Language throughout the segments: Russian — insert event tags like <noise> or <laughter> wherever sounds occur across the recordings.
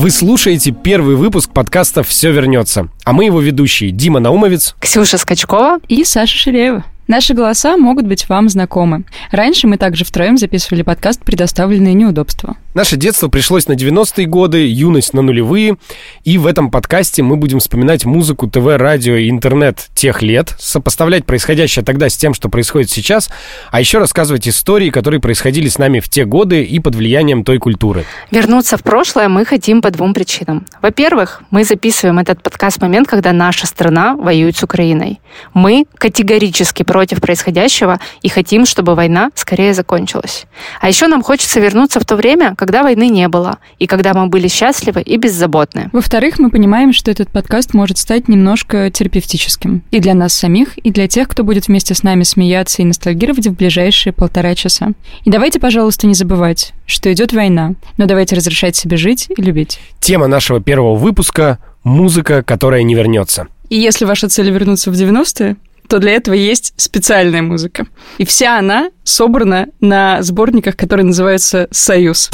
Вы слушаете первый выпуск подкаста «Все вернется». А мы его ведущие Дима Наумовец, Ксюша Скачкова и Саша Ширеева. Наши голоса могут быть вам знакомы. Раньше мы также втроем записывали подкаст «Предоставленные неудобства». Наше детство пришлось на 90-е годы, юность на нулевые, и в этом подкасте мы будем вспоминать музыку, ТВ, радио и интернет тех лет, сопоставлять происходящее тогда с тем, что происходит сейчас, а еще рассказывать истории, которые происходили с нами в те годы и под влиянием той культуры. Вернуться в прошлое мы хотим по двум причинам. Во-первых, мы записываем этот подкаст в момент, когда наша страна воюет с Украиной. Мы категорически против происходящего и хотим, чтобы война скорее закончилась. А еще нам хочется вернуться в то время, когда войны не было, и когда мы были счастливы и беззаботны. Во-вторых, мы понимаем, что этот подкаст может стать немножко терапевтическим. И для нас самих, и для тех, кто будет вместе с нами смеяться и ностальгировать в ближайшие полтора часа. И давайте, пожалуйста, не забывать, что идет война, но давайте разрешать себе жить и любить. Тема нашего первого выпуска — музыка, которая не вернется. И если ваша цель вернуться в 90-е, то для этого есть специальная музыка. И вся она собрана на сборниках, которые называются «Союз».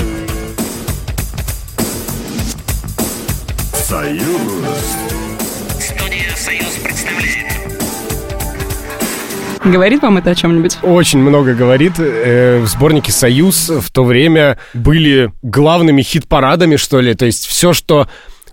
Союз. Студия «Союз» представляет. Говорит вам это о чем-нибудь? Очень много говорит. Э, в сборнике «Союз» в то время были главными хит-парадами, что ли. То есть все, что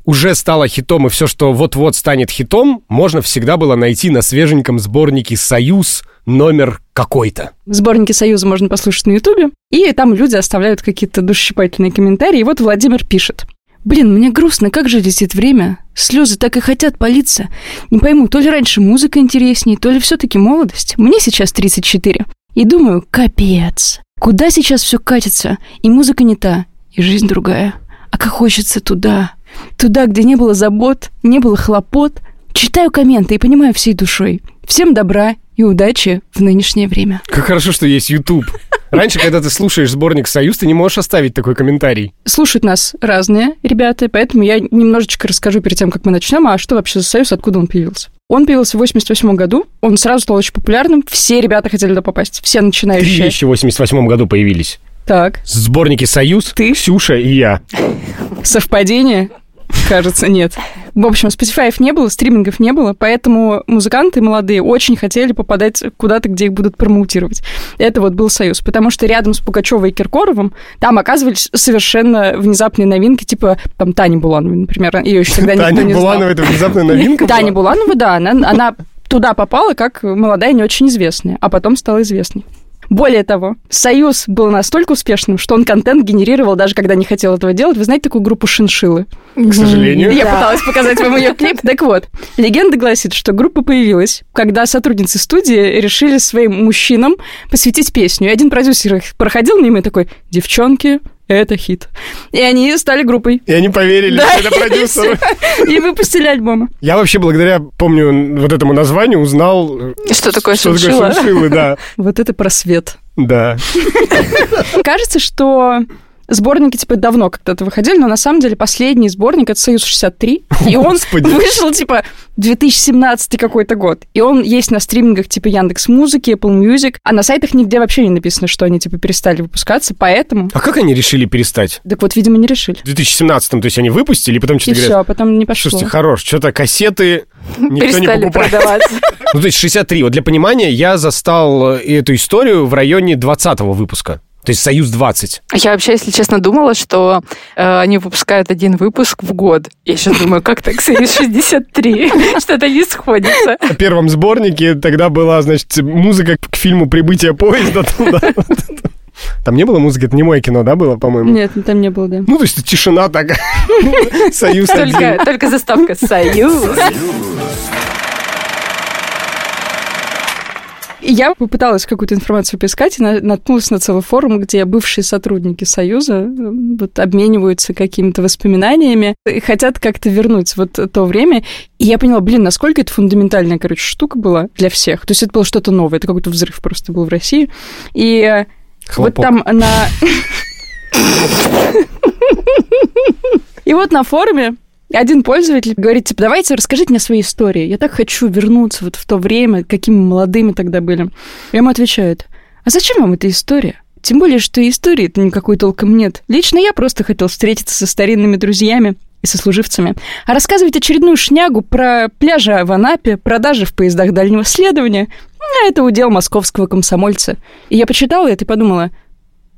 уже стало хитом, и все, что вот-вот станет хитом, можно всегда было найти на свеженьком сборнике «Союз» номер какой-то. В сборнике «Союза» можно послушать на Ютубе, и там люди оставляют какие-то душесчипательные комментарии. И вот Владимир пишет. Блин, мне грустно, как же летит время. Слезы так и хотят палиться. Не пойму, то ли раньше музыка интереснее, то ли все-таки молодость. Мне сейчас 34. И думаю, капец. Куда сейчас все катится? И музыка не та, и жизнь другая. А как хочется туда. Туда, где не было забот, не было хлопот. Читаю комменты и понимаю всей душой. Всем добра и удачи в нынешнее время. Как хорошо, что есть YouTube. Раньше, когда ты слушаешь сборник «Союз», ты не можешь оставить такой комментарий. Слушают нас разные ребята, поэтому я немножечко расскажу перед тем, как мы начнем, а что вообще за союз, откуда он появился. Он появился в 88 году, он сразу стал очень популярным, все ребята хотели туда попасть, все начинающие. в 88 году появились. Так, Сборники «Союз», Ты? Ксюша и я. совпадение? <laughs> Кажется, нет. В общем, Spotify не было, стримингов не было, поэтому музыканты молодые очень хотели попадать куда-то, где их будут промоутировать. Это вот был союз, потому что рядом с Пугачевой и Киркоровым там оказывались совершенно внезапные новинки, типа там Тани Булановой, например, ее еще тогда никто Таня не знал. Буланова, это внезапная новинка Таня? Буланова, да, она туда попала как молодая, не очень известная, а потом стала известной. Более того, Союз был настолько успешным, что он контент генерировал, даже когда не хотел этого делать. Вы знаете такую группу Шиншилы? К сожалению. Я пыталась показать вам ее клип. Так вот, легенда гласит, что группа появилась, когда сотрудницы студии решили своим мужчинам посвятить песню. И один продюсер их проходил мимо и такой, девчонки, это хит. И они стали группой. И они поверили, Да, что это продюсеры. <laughs> И выпустили альбомы. Я вообще благодаря, помню, вот этому названию узнал, э, Что такое что такое шиншиллы, да. <laughs> Вот это просвет. Да. <laughs> Кажется, что сборники типа давно когда-то выходили, но на самом деле последний сборник это Союз 63, и он Господи. вышел типа 2017 какой-то год. И он есть на стримингах типа Яндекс Музыки, Apple Music, а на сайтах нигде вообще не написано, что они типа перестали выпускаться, поэтому... А как они решили перестать? Так вот, видимо, не решили. В 2017-м, то есть они выпустили, и потом И что-то все, говорят, а потом не пошло. слушайте, хорош, что-то кассеты никто не Перестали покупает. продаваться. <laughs> Ну, то есть 63. Вот для понимания, я застал э, эту историю в районе 20-го выпуска. То есть «Союз-20». Я вообще, если честно, думала, что э, они выпускают один выпуск в год. Я сейчас думаю, как так Союз 63? <laughs> Что-то не сходится. В первом сборнике тогда была, значит, музыка к фильму «Прибытие поезда». туда. Там не было музыки, это не мое кино, да, было, по-моему? Нет, там не было, да. Ну, то есть тишина такая. <laughs> Союз только заставка «Союз». И я попыталась какую-то информацию поискать и на- наткнулась на целый форум, где бывшие сотрудники Союза э, вот, обмениваются какими-то воспоминаниями и хотят как-то вернуть вот то время. И я поняла, блин, насколько это фундаментальная, короче, штука была для всех. То есть это было что-то новое, это какой-то взрыв просто был в России. И э, вот Хлопок. там на... <laughs> И вот на форуме один пользователь говорит, типа, давайте расскажите мне свои истории. Я так хочу вернуться вот в то время, какими молодыми тогда были. Я ему отвечают, а зачем вам эта история? Тем более, что истории-то никакой толком нет. Лично я просто хотел встретиться со старинными друзьями и сослуживцами. А рассказывать очередную шнягу про пляжи в Анапе, продажи в поездах дальнего следования, ну, это удел московского комсомольца. И я почитала это и подумала,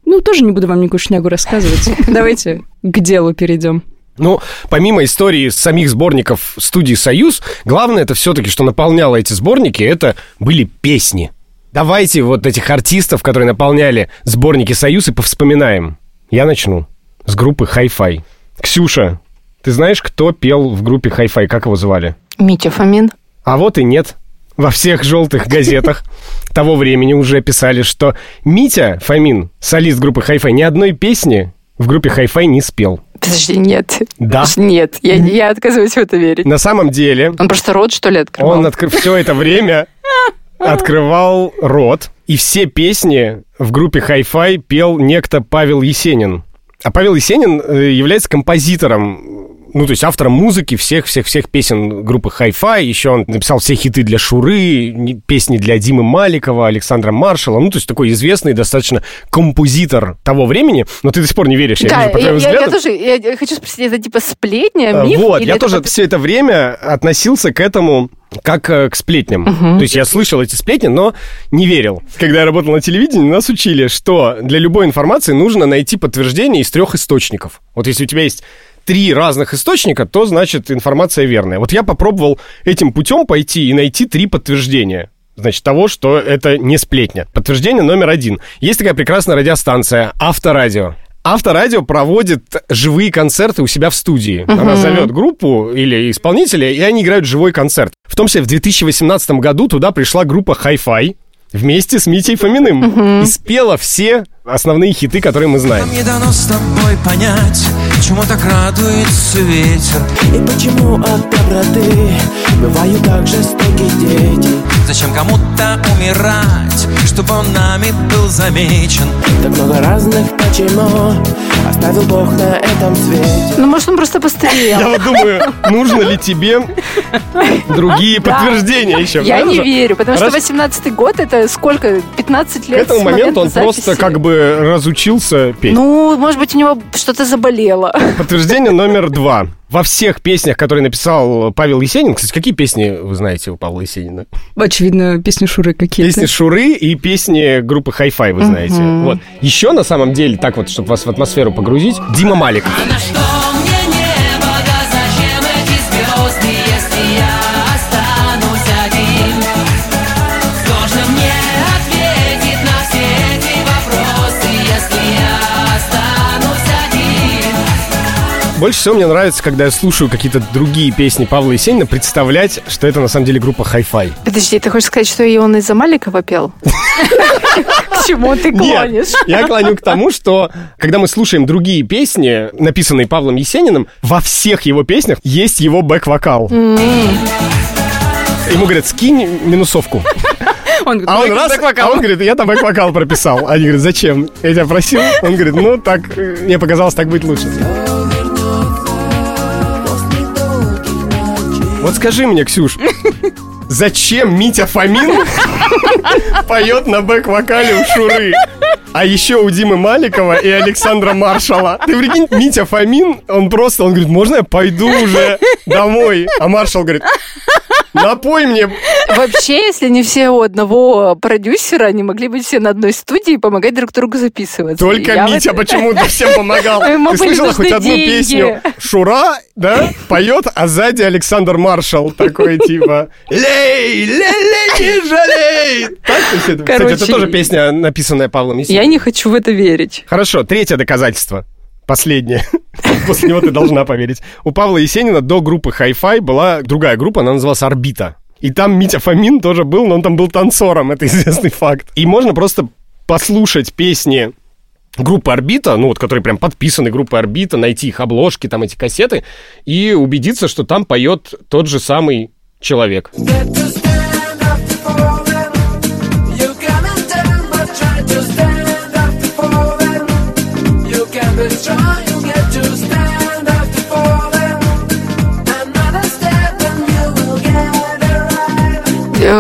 ну, тоже не буду вам никакую шнягу рассказывать. Давайте к делу перейдем. Ну, помимо истории самих сборников студии «Союз», главное это все-таки, что наполняло эти сборники, это были песни. Давайте вот этих артистов, которые наполняли сборники «Союз» и повспоминаем. Я начну с группы «Хай-Фай». Ксюша, ты знаешь, кто пел в группе «Хай-Фай»? Как его звали? Митя Фомин. А вот и нет. Во всех желтых газетах того времени уже писали, что Митя Фомин, солист группы «Хай-Фай», ни одной песни в группе «Хай-Фай» не спел. Подожди, нет. Да. Нет, я, я отказываюсь в это верить. На самом деле, Он просто рот, что ли, открывал? он откры... все это время <laughs> открывал рот, и все песни в группе «Хай-Фай» пел некто Павел Есенин. А Павел Есенин э, является композитором, ну, то есть автором музыки всех-всех-всех песен группы Hi-Fi. Еще он написал все хиты для Шуры, песни для Димы Маликова, Александра Маршала. Ну, то есть такой известный достаточно композитор того времени. Но ты до сих пор не веришь, я да, вижу по я, твоим я- я тоже я хочу спросить, это типа сплетня, А, миф? Вот, я тоже правда? все это время относился к этому как э, к сплетням. То есть я слышал эти сплетни, но не верил. Когда я работал на телевидении, нас учили, что для любой информации нужно найти подтверждение из трех источников. Вот если у тебя есть три разных источника, то значит информация верная. Вот я попробовал этим путем пойти и найти три подтверждения. Значит, того, что это не сплетня. Подтверждение номер один. Есть такая прекрасная радиостанция «Авторадио». Авторадио проводит живые концерты у себя в студии. Она зовет группу или исполнителя, и они играют живой концерт. В том числе в 2018 году туда пришла группа Hi-Fi вместе с Митей Фоминым и спела все основные хиты, которые мы знаем. Нам не дано с тобой понять, чему так радуется ветер. И почему от доброты бывают так жестоки дети Зачем кому-то умирать, чтобы он нами был замечен? Так много разных почему Оставил Бог на этом свете Ну, может, он просто постарел. <laughs> Я вот думаю, нужно ли тебе другие <laughs> подтверждения еще? Я не верю, потому что Раз- 18-й год это сколько? 15 К лет этому с моменту момента он просто как бы разучился петь. Ну, может быть, у него что-то заболело. <laughs> Подтверждение номер два. Во всех песнях, которые написал Павел Есенин, кстати, какие песни вы знаете у Павла Есенина? Очевидно, песни Шуры какие-то. Песни Шуры и песни группы Hi-Fi, вы знаете. Вот. Еще на самом деле, так вот, чтобы вас в атмосферу погрузить, Дима Маликов. Больше всего мне нравится, когда я слушаю какие-то другие песни Павла Есенина, представлять, что это на самом деле группа Hi-Fi. Подожди, ты хочешь сказать, что и он из-за Маликова пел? К чему ты клонишь? Нет, я клоню к тому, что когда мы слушаем другие песни, написанные Павлом Есениным, во всех его песнях есть его бэк-вокал. Ему говорят, скинь минусовку. Он говорит, А он «Ой, раз, бэк-вокал». а он говорит, я там бэк-вокал прописал. Они говорят, зачем? Я тебя просил. Он говорит, ну так, э, мне показалось, так будет лучше. Вот скажи мне, Ксюш, зачем Митя Фомин поет на бэк-вокале у Шуры? А еще у Димы Маликова и Александра Маршала. Ты прикинь, Митя Фомин, он просто, он говорит, можно я пойду уже домой? А Маршал говорит, напой мне Вообще, если не все у одного продюсера, они могли быть все на одной студии и помогать друг другу записываться. Только Я Митя вот- почему-то всем помогал. <laughs> Ты слышала хоть одну песню? Шура, да, поет, а сзади Александр Маршал такой <laughs> типа «Лей, лей, лей, не жалей!» Так, то есть это, Кстати, это Короче, тоже песня, написанная Павлом Есениным. Я не хочу в это верить. Хорошо, третье доказательство. Последнее. <laughs> После него ты должна поверить. У Павла Есенина до группы Hi-Fi была другая группа, она называлась «Орбита». И там Митя Фомин тоже был, но он там был танцором, <laughs> это известный факт. И можно просто послушать песни группы «Орбита», ну вот, которые прям подписаны группой «Орбита», найти их обложки, там эти кассеты, и убедиться, что там поет тот же самый человек.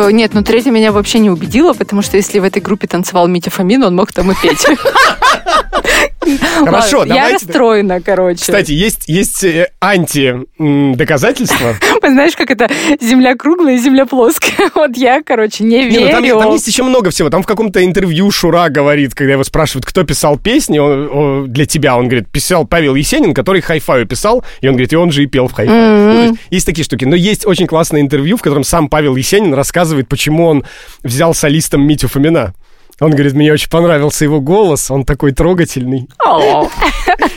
Нет, ну третья меня вообще не убедила, потому что если в этой группе танцевал Митя Фомин, он мог там и петь. <laughs> Хорошо, Ладно, Я давайте- расстроена, короче. Кстати, есть, есть э, анти-доказательства. <laughs> Знаешь, как это земля круглая, земля плоская. <laughs> Вот я, короче, не Не, ну там, верю. там есть еще много всего. Там в каком-то интервью Шура говорит, когда его спрашивают, кто писал песни он- для тебя, он говорит, писал Павел Есенин, который хай-фаю писал, и он говорит, и он же и пел в хай-фае. Ну, есть такие штуки. Но есть очень классное интервью, в котором сам Павел Есенин рассказывает, почему он взял солистом Митю Фомина. Он говорит, мне очень понравился его голос, он такой трогательный.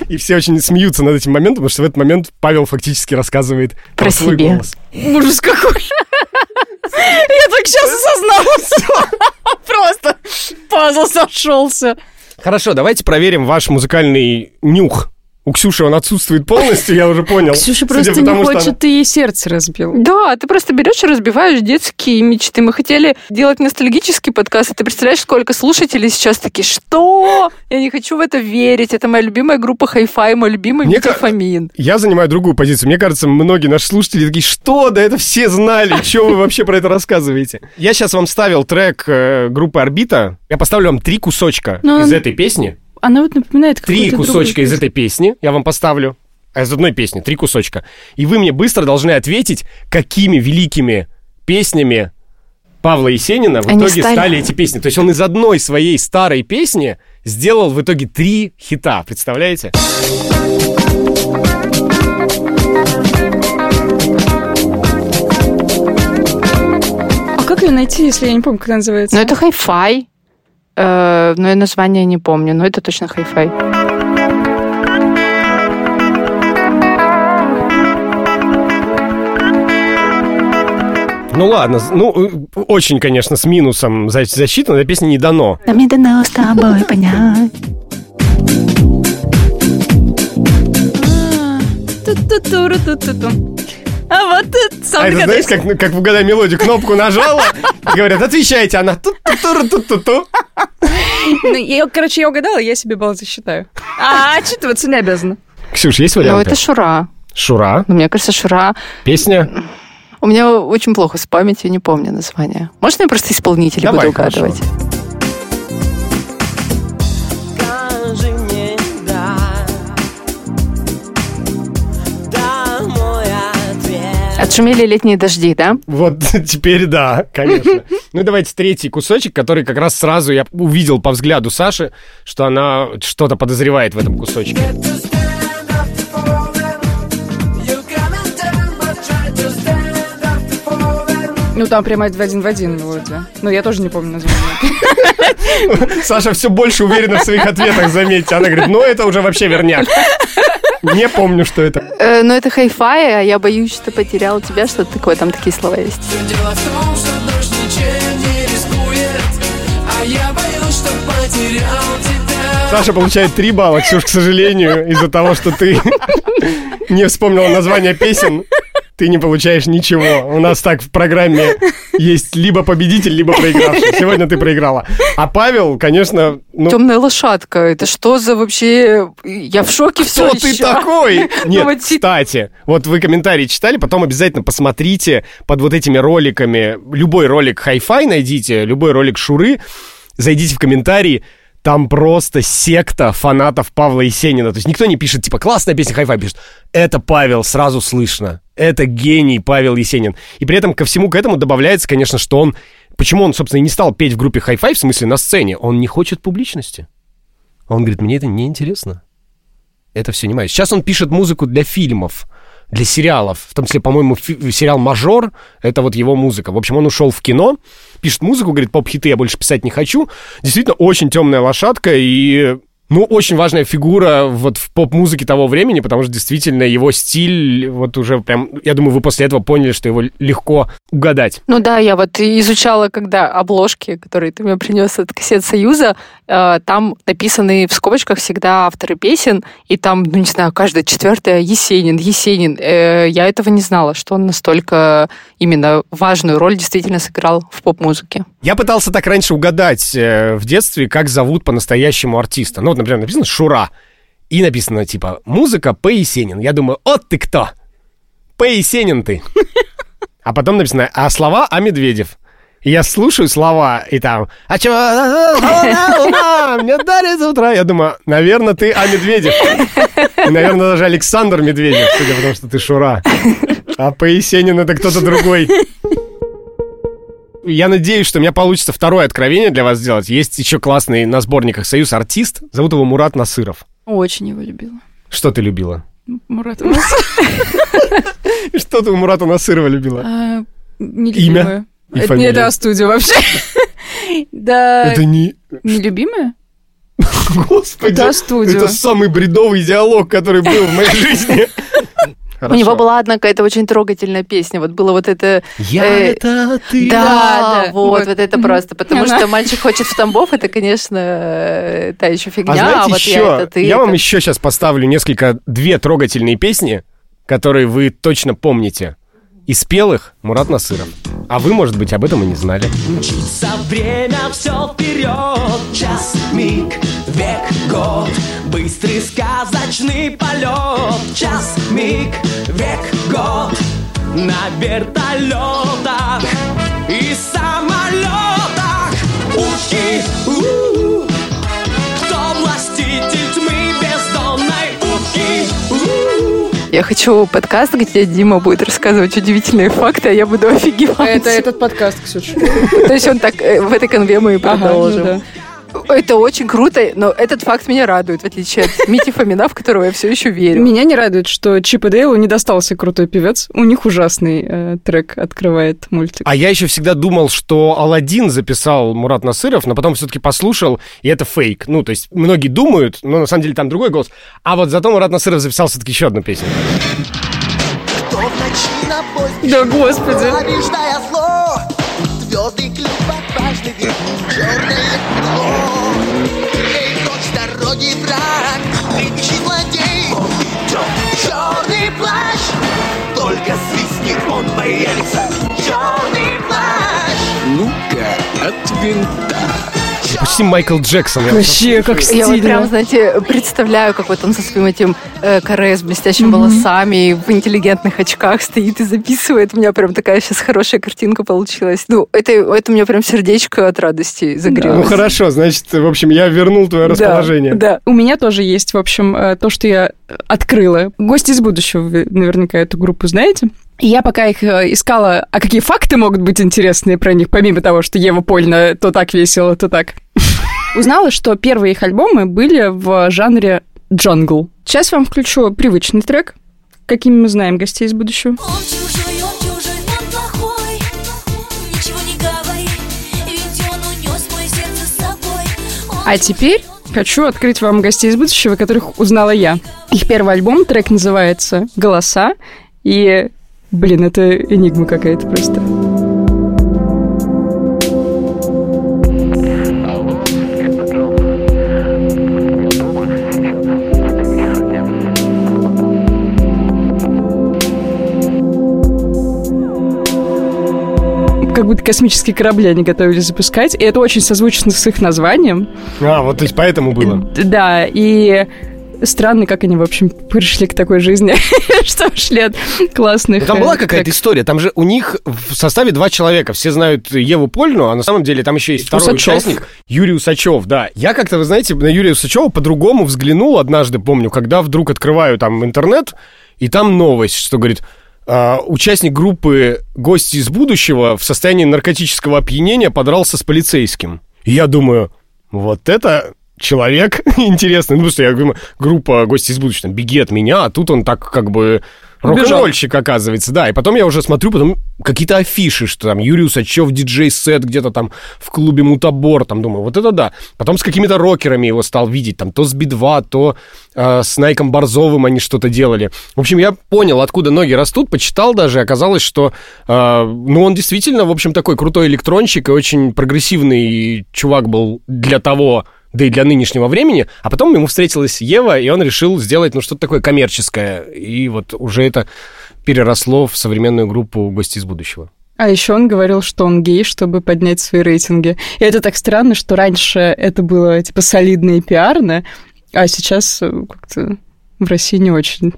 И все очень смеются над этим моментом, потому что в этот момент Павел фактически рассказывает про, Про свой себе. голос. Ужас какой. Я так сейчас осознала. Просто пазл сошелся. Хорошо, давайте проверим ваш музыкальный нюх. У Ксюши он отсутствует полностью, я уже понял. Ксюша Судя просто по не хочет, она- ты ей сердце разбил. Да, ты просто берешь и разбиваешь детские мечты. Мы хотели делать ностальгический подкаст, и ты представляешь, сколько слушателей сейчас такие, что? Я не хочу в это верить. Это моя любимая группа Hi-Fi, мой любимый Мне Фомин. Я занимаю другую позицию. Мне кажется, многие наши слушатели такие, что? Да это все знали. Что вы вообще про это рассказываете? Я сейчас вам ставил трек э, группы «Орбита». Я поставлю вам три кусочка Ну, из этой песни. Она вот напоминает Три кусочка из этой песни я вам поставлю. А из одной песни три кусочка. И вы мне быстро должны ответить, какими великими песнями Павла Есенина в Они итоге стали... стали. эти песни. То есть он из одной своей старой песни сделал в итоге три хита. Представляете? А как ее найти, если я не помню, как она называется? Ну, это Hi-Fi. Э, но я название не помню, но это точно Hi-Fi. Ну ладно, ну э, очень, конечно, с минусом за- засчитано, эта песня не дано. Нам не дано с тобой понять. Ту-ту-туру-ту-ту-ту. А вот сам А это знаешь, как, как в «Угадай мелодию» кнопку нажала, и говорят, отвечайте, она тут ту ту ту ту Ну, я, короче, я угадала, я себе балл засчитаю. А отчитываться не обязана. Ксюш, есть Ну, варианты? это Шура. Шура, Но мне кажется, Шура... песня. У меня очень плохо с памятью, не помню название. Можно я просто исполнителей Давай, буду угадывать? Скажи Отшумели летние дожди, да? Вот <laughs> теперь да, конечно. <laughs> Ну и давайте третий кусочек, который как раз сразу я увидел по взгляду Саши, что она что-то подозревает в этом кусочке. Ну, там прямо в один в один мелодия. Ну, я тоже не помню название. <laughs> Саша все больше уверена в своих ответах, заметьте. Она говорит, ну это уже вообще верняк. Не помню, что это. Э, но это хай-фай, а я боюсь, что потерял тебя, что-то такое, там такие слова есть. Дело в том, что дождь ничем не рискует А я боюсь, что потерял тебя Саша получает 3 балла, Ксюш, к сожалению, из-за того, что ты <laughs> не вспомнила название песен, ты не получаешь ничего. У нас так в программе есть либо победитель, либо проигравший. Сегодня ты проиграла. А Павел, конечно, ну, Темная лошадка. Это что за вообще... Я в шоке все кто ты такой? <laughs> Нет, кстати, вот вы комментарии читали, потом обязательно посмотрите под вот этими роликами. Любой ролик Hi-Fi найдите, любой ролик Шуры, зайдите в комментарии, там просто секта фанатов Павла Есенина. То есть никто не пишет, типа, классная песня Hi-Fi, пишет, это Павел, сразу слышно. Это гений Павел Есенин. И при этом ко всему к этому добавляется, конечно, что он... Почему он, собственно, и не стал петь в группе Hi-Fi, в смысле на сцене? Он не хочет публичности. Он говорит, мне это не интересно. Это все не мое. Сейчас он пишет музыку для фильмов, для сериалов. В том числе, по-моему, сериал «Мажор» — это вот его музыка. В общем, он ушел в кино, пишет музыку, говорит, поп-хиты я больше писать не хочу. Действительно, очень темная лошадка и... Ну, очень важная фигура вот в поп-музыке того времени, потому что действительно его стиль, вот уже прям, я думаю, вы после этого поняли, что его легко угадать. Ну да, я вот изучала, когда обложки, которые ты мне принес от кассет Союза, э, там написаны в скобочках всегда авторы песен, и там, ну не знаю, каждая четвертая Есенин, Есенин. Э, я этого не знала, что он настолько именно важную роль действительно сыграл в поп-музыке. Я пытался так раньше угадать э, в детстве, как зовут по-настоящему артиста. Ну, вот, например, написано «Шура», и написано, типа, «Музыка П. Есенин». Я думаю, «Вот ты кто! П. Есенин ты!» <laughs> А потом написано «А слова А. Медведев». И я слушаю слова, и там, а чё, <laughs> мне дали с утра. Я думаю, наверное, ты А. Медведев. И, наверное, даже Александр Медведев, судя по тому, что ты Шура. А по Есенин это кто-то другой. <laughs> Я надеюсь, что у меня получится второе откровение для вас сделать. Есть еще классный на сборниках «Союз артист». Зовут его Мурат Насыров. Очень его любила. Что ты любила? Мурат, у нас <laughs> Что ты у Мурата Насырова любила? а, нелюбимая. И Это не да, студия вообще. <laughs> Да, Это не... нелюбимая? <laughs> Господи, Да, студию. это самый бредовый диалог, который был в моей жизни. У него была одна какая-то очень трогательная песня. Вот было вот это... Я э, это ты. Да, да, вот, вот. вот это просто. Потому Она. что мальчик хочет в Тамбов, это, конечно, э, та еще фигня. А знаете вот еще, я это ты. я вам это- еще сейчас поставлю несколько, две трогательные песни, которые вы точно помните. И спел их Мурат Насыров. А вы, может быть, об этом и не знали. Мчится время все вперед Час, миг, век, год. Быстрый сказочный полет Час, миг, век, год. На вертолетах и самолетах Утки, у Я хочу подкаст, где Дима будет рассказывать удивительные факты, а я буду офигевать. Это этот подкаст, Ксюша. То есть он так, э, в этой конве мы и ну продолжим. Это очень круто, но этот факт меня радует, в отличие от Мити Фомина, в которого я все еще верю. Меня не радует, что Чип и Дейлу не достался крутой певец. У них ужасный э, трек открывает мультик. А я еще всегда думал, что Алладин записал Мурат Насыров, но потом все-таки послушал, и это фейк. Ну, то есть многие думают, но на самом деле там другой голос. А вот зато Мурат Насыров записал все-таки еще одну песню. Кто в ночи на поезде Да господи. Звезды клюват важный дороги враг Кричи злодей. Идет Черный плащ. Только свистнет он боится Черный плащ. Ну-ка, от винта Почти Майкл Джексон. Я Вообще, как Я вот прям, стильно. знаете, представляю, как вот он со своим этим э, каре с блестящими волосами, в интеллигентных очках стоит и записывает. У меня прям такая сейчас хорошая картинка получилась. Ну, это, это у меня прям сердечко от радости Ну загрелось. хорошо, значит, в общем, я вернул твое Да, расположение. Да. У меня тоже есть, в общем, э, то, что я открыла. Гости из будущего, вы наверняка эту группу знаете. Я пока их э, искала, а какие факты могут быть интересные про них, помимо того, что Ева Польна то так весело, то так. <laughs> Узнала, что первые их альбомы были в жанре джангл. Сейчас вам включу привычный трек, какими мы знаем гостей из будущего. Он чужой, он чужой, он плохой Ничего не говори, ведь он унес мое сердце с собой Он А теперь хочу открыть вам гостей из будущего, которых узнала я. Их первый альбом, трек называется «Голоса», и, блин, это энигма какая-то просто. Как будто космические корабли они готовились запускать, и это очень созвучно с их названием. А, вот то есть поэтому было. Да, и странно, как они, в общем, пришли к такой жизни, <laughs> что ушли от классных... Там была э, какая-то история. Там же у них в составе два человека. Все знают Еву Польну, а на самом деле там еще есть второй участник. Юрий Усачев, да. Я как-то, вы знаете, на Юрия Усачева по-другому взглянул однажды, помню, когда вдруг открываю там интернет, и там новость, что говорит, а, участник группы «Гости из будущего» в состоянии наркотического опьянения подрался с полицейским. И я думаю, вот это человек <laughs> интересный. Ну, потому что я говорю, группа «Гости из будущего», беги от меня, а тут он так как бы рок-н-ролльщик, оказывается, да. И потом я уже смотрю, потом какие-то афиши, что там Юрий Усачев, диджей-сет где-то там в клубе Мутабор, там думаю, вот это да. Потом с какими-то рокерами его стал видеть, там то с Би-2, то э, с Найком Борзовым они что-то делали. В общем, я понял, откуда ноги растут, почитал даже, и оказалось, что, э, ну, он действительно, в общем, такой крутой электронщик и очень прогрессивный чувак был для того, да и для нынешнего времени, а потом ему встретилась Ева, и он решил сделать, ну, что-то такое коммерческое, и вот уже это переросло в современную группу «Гости из будущего». А еще он говорил, что он гей, чтобы поднять свои рейтинги. И это так странно, что раньше это было, типа, солидно и пиарно, а сейчас э, как-то в России не очень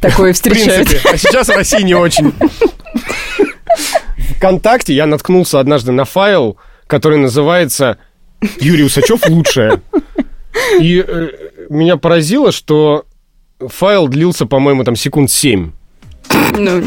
такое <laughs> В встречается. принципе, а сейчас в России не очень. <laughs> ВКонтакте я наткнулся однажды на файл, который называется «Юрий Усачев лучшее». И э, меня поразило, что файл длился, по-моему, там секунд 7. Ну,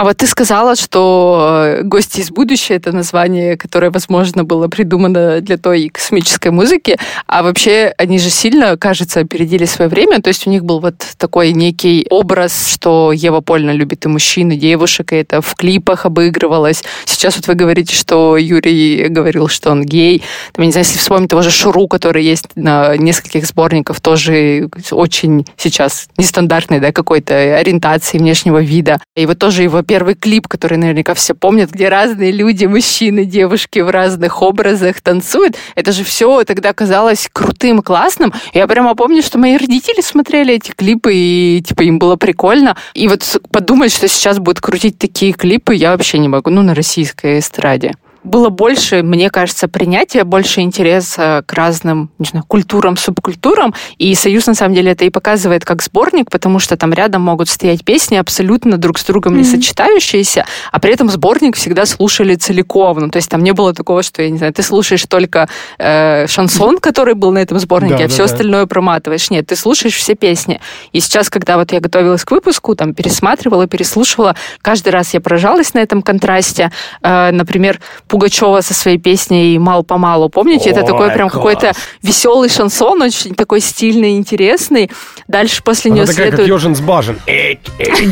А вот ты сказала, что э, «Гости из будущего» — это название, которое, возможно, было придумано для той космической музыки, а вообще они же сильно, кажется, опередили свое время, то есть у них был вот такой некий образ, что Ева Польна любит и мужчин, и девушек, и это в клипах обыгрывалось. Сейчас вот вы говорите, что Юрий говорил, что он гей. Там, я не знаю, если вспомнить того же Шуру, который есть на нескольких сборниках, тоже очень сейчас нестандартной, да, какой-то ориентации внешнего вида. И вот тоже его первый клип, который наверняка все помнят, где разные люди, мужчины, девушки в разных образах танцуют. Это же все тогда казалось крутым, классным. Я прямо помню, что мои родители смотрели эти клипы, и типа им было прикольно. И вот подумать, что сейчас будут крутить такие клипы, я вообще не могу. Ну, на российской эстраде было больше, мне кажется, принятия, больше интереса к разным, не знаю, культурам, субкультурам. И «Союз», на самом деле, это и показывает как сборник, потому что там рядом могут стоять песни абсолютно друг с другом не сочетающиеся, а при этом сборник всегда слушали целиком. Ну, то есть там не было такого, что, я не знаю, ты слушаешь только э, шансон, который был на этом сборнике, Да, а да, все да. остальное проматываешь. Нет, ты слушаешь все песни. И сейчас, когда вот я готовилась к выпуску, там пересматривала, переслушивала, каждый раз я поражалась на этом контрасте. Э, например, Пугачева со своей песней «Мал-помалу». Помните, это Ой, такой прям класс. какой-то веселый шансон, очень такой стильный, интересный. Дальше после Она нее такая, как следует... Ежин с Бажен.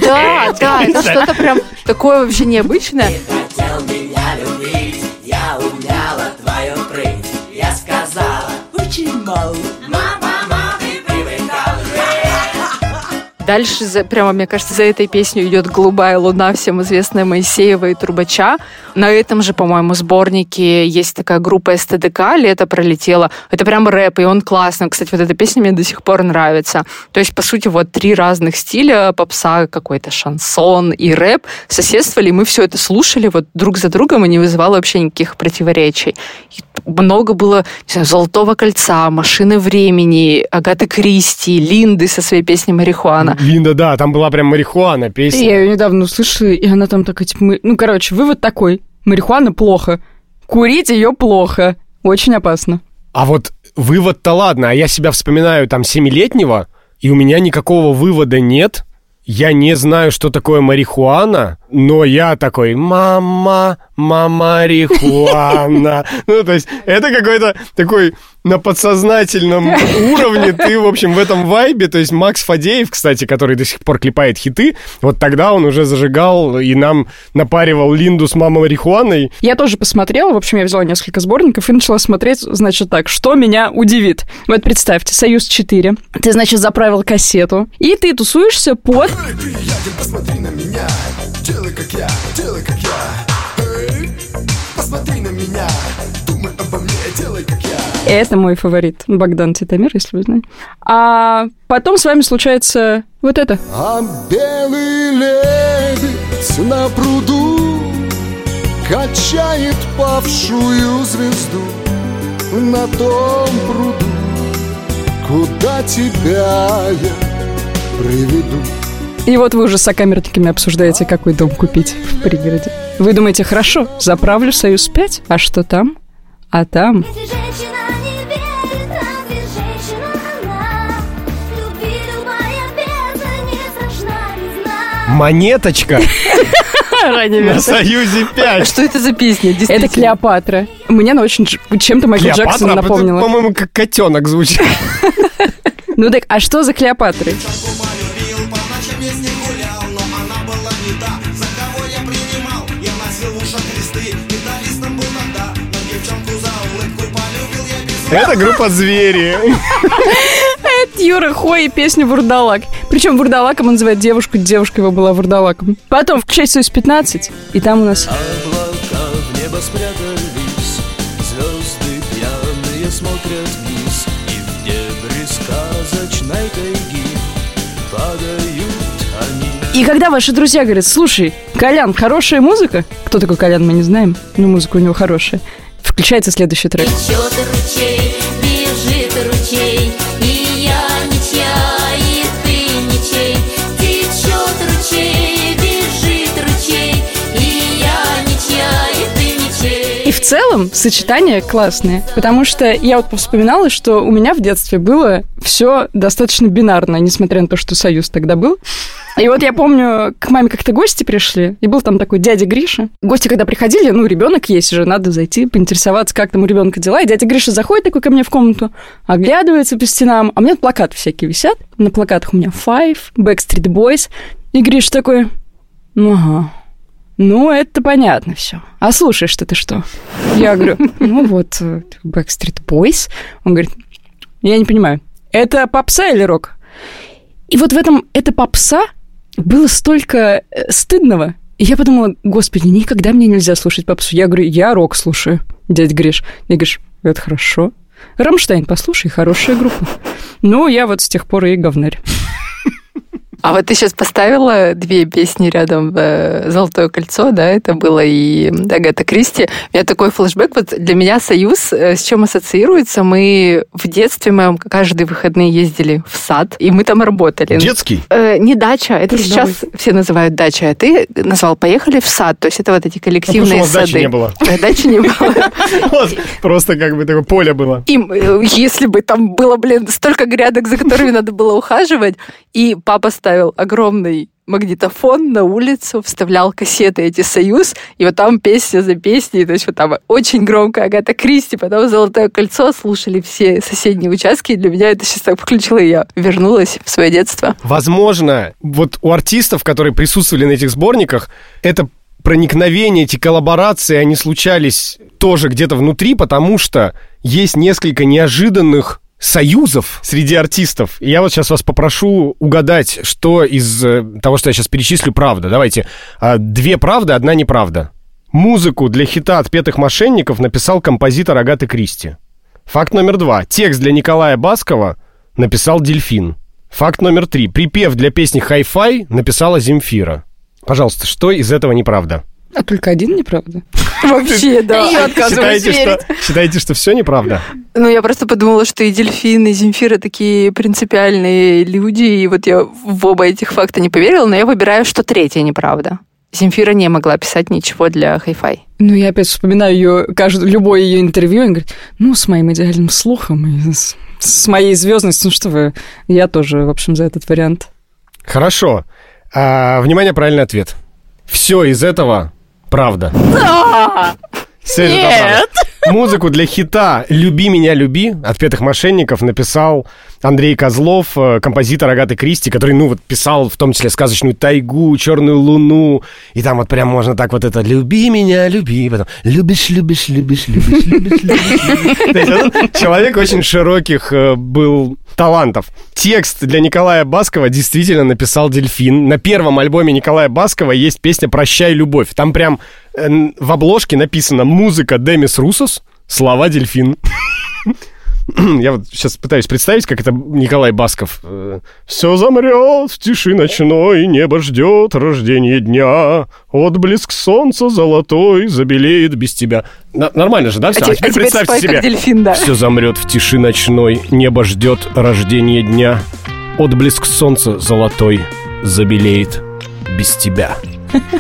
Да, да, это что-то прям такое вообще необычное. Хотел меня любить, я умяла твою прыть. Я сказала, очень мало. Мама, Дальше, за, прямо, мне кажется, за этой песней идет «Голубая луна», всем известная Моисеева и Трубача. На этом же, по-моему, сборнике есть такая группа СТДК «Лето пролетело». Это прям рэп, и он классный. Кстати, вот эта песня мне до сих пор нравится. То есть, по сути, вот три разных стиля, попса, какой-то шансон и рэп соседствовали, и мы все это слушали вот друг за другом, и не вызывало вообще никаких противоречий. И много было, не знаю, «Золотого кольца», «Машины времени», Агаты Кристи, Линды со своей песней «Марихуана». Линда, да, там была прям марихуана песня. я ее недавно услышала, и она там такая, типа, ну, короче, вывод такой. Марихуана плохо. Курить ее плохо. Очень опасно. А вот вывод-то ладно, а я себя вспоминаю там семилетнего, и у меня никакого вывода нет. Я не знаю, что такое марихуана, но я такой, мама, мама марихуана. <laughs> Ну, то есть, это какой-то такой на подсознательном уровне ты, в общем, в этом вайбе. То есть, Макс Фадеев, кстати, который до сих пор клепает хиты, вот тогда он уже зажигал и нам напаривал Линду с мамой марихуаной. Я тоже посмотрела, в общем, я взяла несколько сборников и начала смотреть, значит, так, что меня удивит. Вот представьте, «Союз-4», ты, значит, заправил кассету, и ты тусуешься под... Приятель, посмотри на меня Делай как я, делай как я Эй, посмотри на меня Думай обо мне, делай как я Это мой фаворит, Богдан Титамир, если вы знаете. А потом с вами случается вот это. А белый лебедь на пруду Качает павшую звезду На том пруду Куда тебя я приведу И вот вы уже с сокамерниками обсуждаете, какой дом купить в пригороде. Вы думаете, хорошо, заправлю «Союз-5», а что там? А там... Монеточка <laughs> на Союзе 5. Что это за песня? Это. Клеопатра. Мне она очень чем-то Майкл Клеопатра, это, напомнила. по-моему, как котенок звучит. <laughs> Ну так, а что за Клеопатры? Это группа «Звери». Это Юра Хой и песня «Вурдалак». Причем Вурдалаком он называет девушку, девушка его была Вурдалаком. Потом включать «Союз 15», и там у нас... Облака в небо спрятались, звезды пьяные смотрят вниз, и в дебри сказочной тайги падают они. И когда ваши друзья говорят, слушай, Колян, хорошая музыка, кто такой Колян, мы не знаем, но музыка у него хорошая, включается следующий трек. Течет ручей, целом сочетание классное, потому что я вот вспоминала, что у меня в детстве было все достаточно бинарно, несмотря на то, что Союз тогда был. И вот я помню, к маме как-то гости пришли, и был там такой дядя Гриша. Гости, когда приходили, ну, ребенок есть же, надо зайти, поинтересоваться, как там у ребенка дела. И дядя Гриша заходит такой ко мне в комнату, оглядывается по стенам, а у меня плакаты всякие висят. На плакатах у меня Five, Backstreet Boys. И Гриш такой, ну ага, ну, это понятно все. А слушаешь ты что? Я говорю, ну вот, э, Backstreet Boys. Он говорит, я не понимаю, это попса или рок? И вот в этом «это попса» было столько э, стыдного. И я подумала, господи, никогда мне нельзя слушать попсу. Я говорю, я рок слушаю, дядя Гриш. Я говоришь, это хорошо. Рамштайн, послушай, хорошая группа. Ну, я вот с тех пор и говнарь. А вот ты сейчас поставила две песни рядом э, «Золотое кольцо», да, это было и Агата Кристи. У меня такой флешбэк. Вот для меня «Союз» э, с чем ассоциируется? Мы в детстве моем каждые выходные ездили в сад, и мы там работали. Детский? Э, не дача, это Трудовой. сейчас все называют дача, а ты назвал «Поехали в сад». То есть это вот эти Ну, что коллективные у вас дачи сады. не было. Э, Дачи не было. <laughs> Просто как бы такое поле было. Э, если бы там было, блин, столько грядок, за которыми надо было ухаживать, и папа ставил огромный магнитофон на улицу, вставлял кассеты эти «Союз», и вот там песня за песней, то есть вот там очень громко Агата Кристи, потом «Золотое кольцо» слушали все соседние участки, и для меня это сейчас так включило, и я вернулась в свое детство. Возможно, вот у артистов, которые присутствовали на этих сборниках, это проникновение, эти коллаборации, они случались тоже где-то внутри, потому что есть несколько неожиданных союзов среди артистов. Я вот сейчас вас попрошу угадать, что из э, того, что я сейчас перечислю, правда. Давайте. А, Две правды, одна неправда. Музыку для хита «Отпетых мошенников» написал композитор Агаты Кристи. Факт номер два. Текст для Николая Баскова написал Дельфин. Факт номер три. Припев для песни «Hi-Fi» написала Земфира. Пожалуйста, что из этого неправда? А только один, неправда? <laughs> Вообще, да. Я отказываюсь Считаете, верить. что, считаете, что все неправда? Ну, я просто подумала, что и Дельфин, и Земфира такие принципиальные люди, и вот я в оба этих факта не поверила, но я выбираю, что третья неправда. Земфира не могла писать ничего для хай-фай. Ну, я опять вспоминаю ее, каждое, любое ее интервью, и говорит, ну, с моим идеальным слухом и с, с моей звездностью, ну что вы, я тоже, в общем, за этот вариант. Хорошо. А, внимание, правильный ответ. Все из этого правда. Этого правда. Музыку для хита «Люби меня, люби» отпетых мошенников написал Андрей Козлов, э, композитор Агаты Кристи, который, ну, вот писал в том числе сказочную «Тайгу», «Черную луну», и там вот прям можно так вот это «Люби меня, люби», потом «Любишь, любишь, любишь, любишь, любишь, любишь». любишь». То есть этот человек очень широких э, был талантов. Текст для Николая Баскова действительно написал Дельфин. На первом альбоме Николая Баскова есть песня «Прощай, любовь». Там прям э, в обложке написано «Музыка Демис Русос, слова Дельфин». <laughs> <clears throat> Я вот сейчас пытаюсь представить, как это Николай Басков. Все замрет в тиши ночной, небо ждет рождения дня. Отблеск солнца золотой забелеет без тебя. Н- нормально же, да? Все? А, а теперь представьте спой, себе. дельфин, да. Все замрет в тиши ночной, небо ждет рождения дня. Отблеск солнца золотой забелеет без тебя.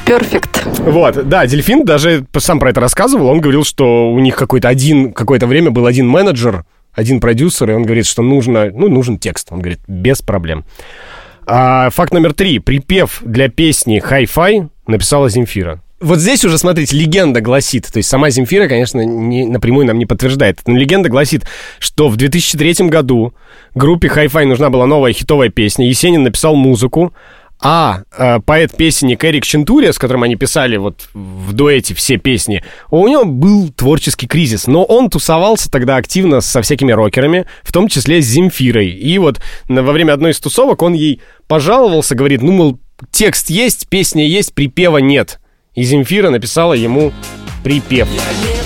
Перфект. Вот, да, Дельфин даже сам про это рассказывал. Он говорил, что у них какой-то один, какое-то время был один менеджер, один продюсер, и он говорит, что нужно, ну, нужен текст. Он говорит, без проблем. А, факт номер три. Припев для песни «Хай-фай» написала Земфира. Вот здесь уже, смотрите, легенда гласит, то есть сама Земфира, конечно, не, напрямую нам не подтверждает, но легенда гласит, что в 2003 году группе Hi-Fi нужна была новая хитовая песня, Есенин написал музыку, а э, поэт-песенник Эрик Чентурия, с которым они писали вот в дуэте все песни, у него был творческий кризис, но он тусовался тогда активно со всякими рокерами, в том числе с Земфирой. И вот во время одной из тусовок он ей пожаловался, говорит, ну, мол, текст есть, песня есть, припева нет. И Земфира написала ему припев. Я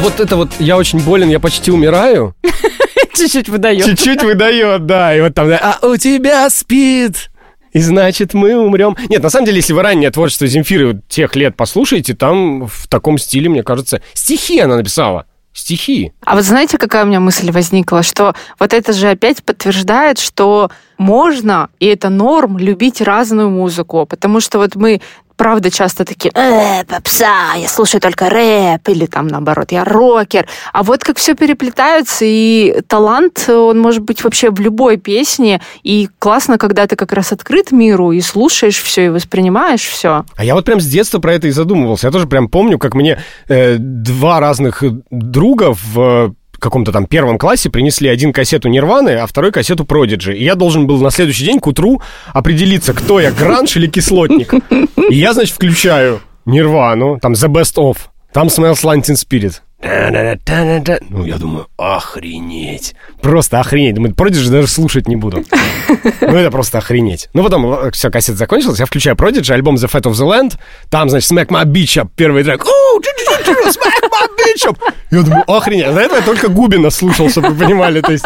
вот это вот «я очень болен, я почти умираю», <laughs> Чуть-чуть выдает. Чуть-чуть выдает, да. И вот там, а у тебя спит. И значит, мы умрем. Нет, на самом деле, если вы раннее творчество Земфиры тех лет послушаете, там в таком стиле, мне кажется, стихи она написала. Стихи. А вот знаете, какая у меня мысль возникла? Что вот это же опять подтверждает, что можно, и это норм, любить разную музыку. Потому что вот мы правда часто такие, э, попса, я слушаю только рэп, или там наоборот, я рокер. А вот как все переплетается, и талант, он может быть вообще в любой песне, и классно, когда ты как раз открыт миру, и слушаешь все, и воспринимаешь все. А я вот прям с детства про это и задумывался. Я тоже прям помню, как мне э, два разных друга в каком-то там первом классе принесли один кассету Нирваны, а второй кассету Продиджи. И я должен был на следующий день к утру определиться, кто я, гранж или кислотник. И я, значит, включаю Нирвану, там The Best Of, там Smells Like Teen Spirit. Ну, я думаю, охренеть. Просто охренеть. Думаю, Продиджи даже слушать не буду. Ну, это просто охренеть. Ну, потом все, кассета закончилась, я включаю Продиджи, альбом The Fat of the Land, там, значит, Smack My Bitch Up, первый трек. «Оу, чу-чу-чу-чу, Smack My Bitch Up. Я думаю, охренеть. А До этого я только Губина слушал, чтобы вы понимали. То есть,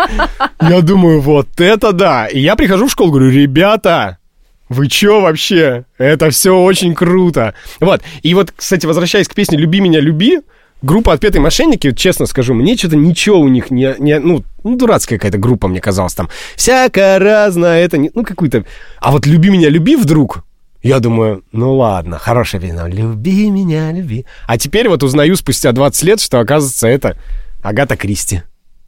я думаю, вот это да. И я прихожу в школу, говорю, ребята, вы чё вообще? Это все очень круто. Вот. И вот, кстати, возвращаясь к песне «Люби меня, люби», группа «Отпетые мошенники», честно скажу, мне что-то ничего у них не... не ну, ну, дурацкая какая-то группа, мне казалось, там. Всякое разное, это не... Ну, какую-то... А вот «Люби меня, люби» вдруг... Я думаю, ну ладно, хорошая песня. Люби меня, люби. А теперь вот узнаю спустя 20 лет, что, оказывается, это Агата Кристи.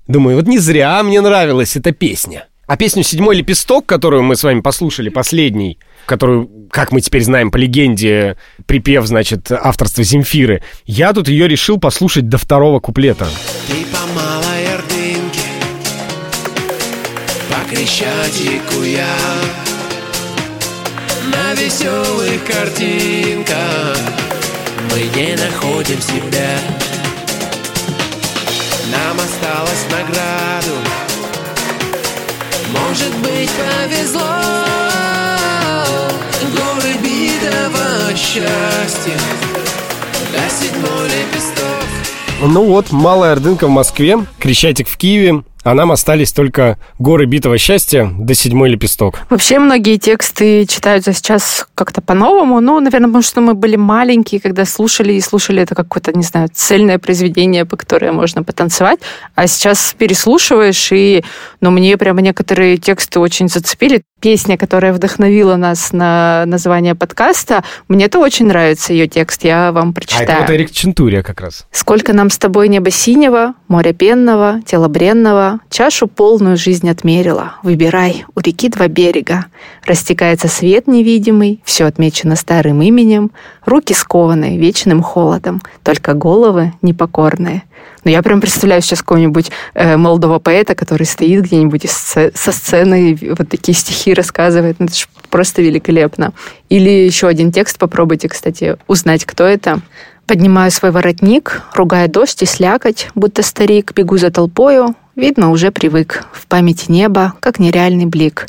Думаю, вот не зря мне нравилась эта песня. А песню «Седьмой лепесток», которую мы с вами послушали, последний, которую, как мы теперь знаем по легенде, припев, значит, авторства Земфиры, я тут ее решил послушать до второго куплета. Ты по малой ордынке По Крещатику я. На веселых картинках Мы не находим себя. Нам осталось награду Может быть повезло. Горы битого счастья. Да седьмой лепесток. Ну вот, Малая Ордынка в Москве, Крещатик в Киеве, а нам остались только горы битого счастья да седьмой лепесток. Вообще многие тексты читаются сейчас как-то по-новому. Ну, наверное, потому что мы были маленькие, когда слушали и слушали это какое-то, не знаю, цельное произведение, по которое можно потанцевать. А сейчас переслушиваешь, и ну, мне прямо некоторые тексты очень зацепили. Песня, которая вдохновила нас на название подкаста, мне это очень нравится, ее текст, я вам А прочитаю. это вот Эрик Чентурия как раз. Сколько нам с тобой неба синего, моря пенного, тела бренного, чашу полную жизнь отмерила. Выбирай, у реки два берега. Растекается свет невидимый, все отмечено старым именем, руки скованы вечным холодом, только головы непокорные. Но я прям представляю сейчас какого-нибудь э, молодого поэта, который стоит где-нибудь со сцены вот такие стихи рассказывает. Ну, это ж просто великолепно. Или еще один текст, попробуйте, кстати, узнать, кто это. Поднимаю свой воротник, ругая дождь и слякоть, будто старик, бегу за толпою, видно, уже привык, в памяти неба, как нереальный блик.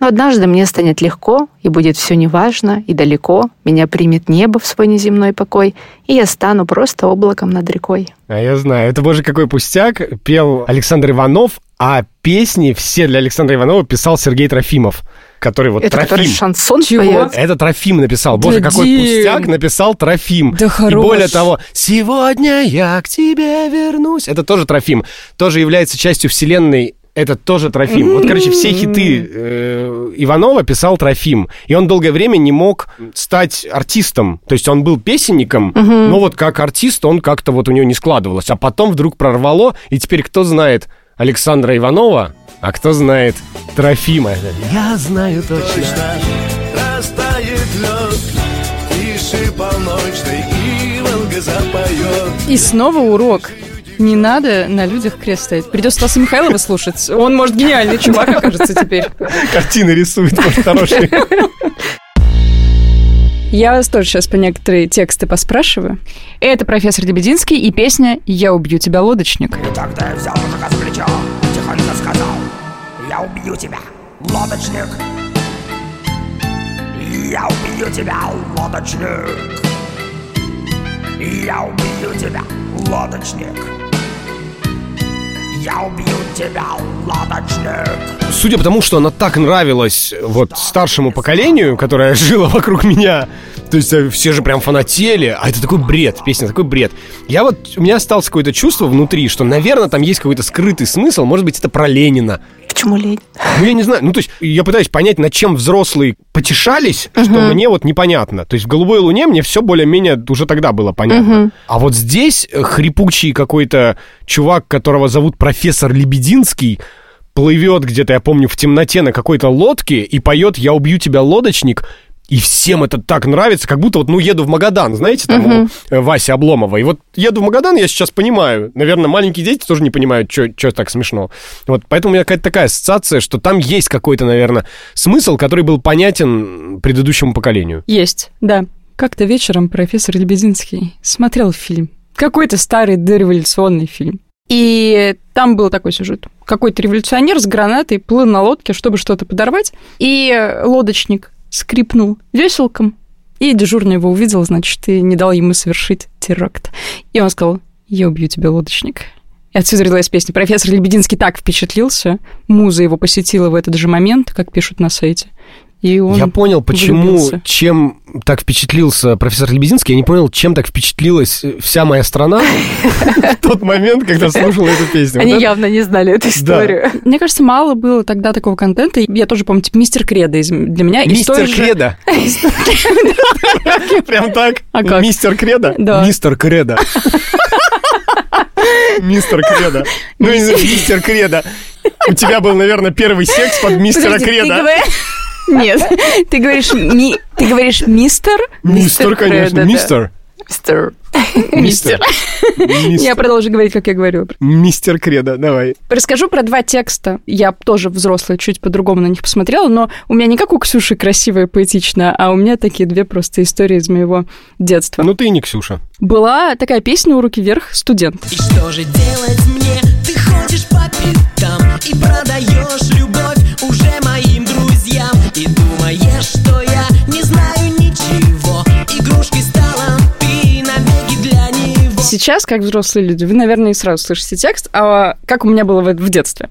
Но однажды мне станет легко, и будет все неважно и далеко, меня примет небо в свой неземной покой, и я стану просто облаком над рекой. А я знаю, это боже какой пустяк, пел Александр Иванов, а песни все для Александра Иванова писал Сергей Трофимов, который вот это который Трофим. шансон Чего? поет. Это Трофим написал. Боже, Да какой Дим. пустяк написал Трофим. Да И хорош. более того, сегодня я к тебе вернусь. Это тоже Трофим. Тоже является частью вселенной. Это тоже Трофим. Вот, короче, все хиты э, Иванова писал Трофим. И он долгое время не мог стать артистом. То есть он был песенником, но вот как артист он как-то вот у него не складывалось. А потом вдруг прорвало, и теперь кто знает Александра Иванова, а кто знает Трофима. Я знаю точно. Точно растает лед Тише полночной и Волга запоет И снова урок. Не надо на людях крест ставить. Придется Стаса Михайлова слушать. Он, может, гениальный чувак окажется теперь. Картины рисует может, хорошие. Я вас тоже сейчас по некоторые тексты поспрашиваю. Это профессор Лебединский и песня «Я убью тебя, лодочник». Тогда я взял мужика с плеча и тихонько сказал Я убью тебя, лодочник Я убью тебя, лодочник Я убью тебя, лодочник Я убью тебя, лодочник Судя по тому, что она так нравилась вот старшему поколению, которое <laughs> жило вокруг меня, то есть э, все же прям фанатели, а это такой бред, песня такой бред. Я вот, у меня осталось какое-то чувство внутри, что, наверное, там есть какой-то скрытый смысл, может быть, это про Ленина. Почему лень? Ну, я не знаю, ну, то есть, я пытаюсь понять, над чем взрослые потешались, что мне вот непонятно. То есть, в «Голубой луне» мне все более-менее уже тогда было понятно. А вот здесь э, хрипучий какой-то чувак, которого зовут профессор Лебединский, плывет где-то, я помню, в темноте на какой-то лодке и поет «Я убью тебя, лодочник», и всем это так нравится, как будто вот, ну, еду в Магадан, знаете, там у э, Васи Обломова. И вот еду в Магадан, я сейчас понимаю. Наверное, маленькие дети тоже не понимают, что так смешно. Вот, поэтому у меня какая-то такая ассоциация, что там есть какой-то, наверное, смысл, который был понятен предыдущему поколению. Есть, да. Как-то вечером профессор Лебединский смотрел фильм. Какой-то старый дореволюционный фильм. И там был такой сюжет. Какой-то революционер с гранатой плыл на лодке, чтобы что-то подорвать, и лодочник скрипнул веселком, и дежурный его увидел, значит, и не дал ему совершить теракт. И он сказал, я убью тебя, лодочник. И отсюда родилась песня. Профессор Лебединский так впечатлился, муза его посетила в этот же момент, как пишут на сайте. И он Я понял, почему, влюбился. чем так впечатлился профессор Лебединский. Я не понял, чем так впечатлилась э, вся моя страна <laughs> в тот момент, когда слушала эту песню. Они явно не знали эту историю. Мне кажется, мало было тогда такого контента. Я тоже помню, типа, мистер Кредо из- для меня. Мистер Кредо. <laughs> Прям так? А как? Мистер Кредо? Да. Мистер Кредо. <laughs> Мистер Кредо. Ну, не знаю, мистер Кредо. У тебя был, наверное, первый секс под мистера Кредо. Нет, <laughs> ты говоришь, ми- ты говоришь мистер? Мистер, конечно, Кредо, да. мистер. <laughs> Мистер. Мистер. Я Мистер. продолжу говорить, как я говорю. Мистер Кредо, давай. Расскажу про два текста. Я тоже взрослая, чуть по-другому на них посмотрела, но у меня не как у Ксюши красивая, поэтичная, а у меня такие две просто истории из моего детства. Ну, ты и не Ксюша. Была такая песня у руки вверх студент. И что же делать мне? Ты ходишь по пятам и продаешь Сейчас, как взрослые люди, вы, наверное, и сразу слышите текст, а как у меня было в, детстве.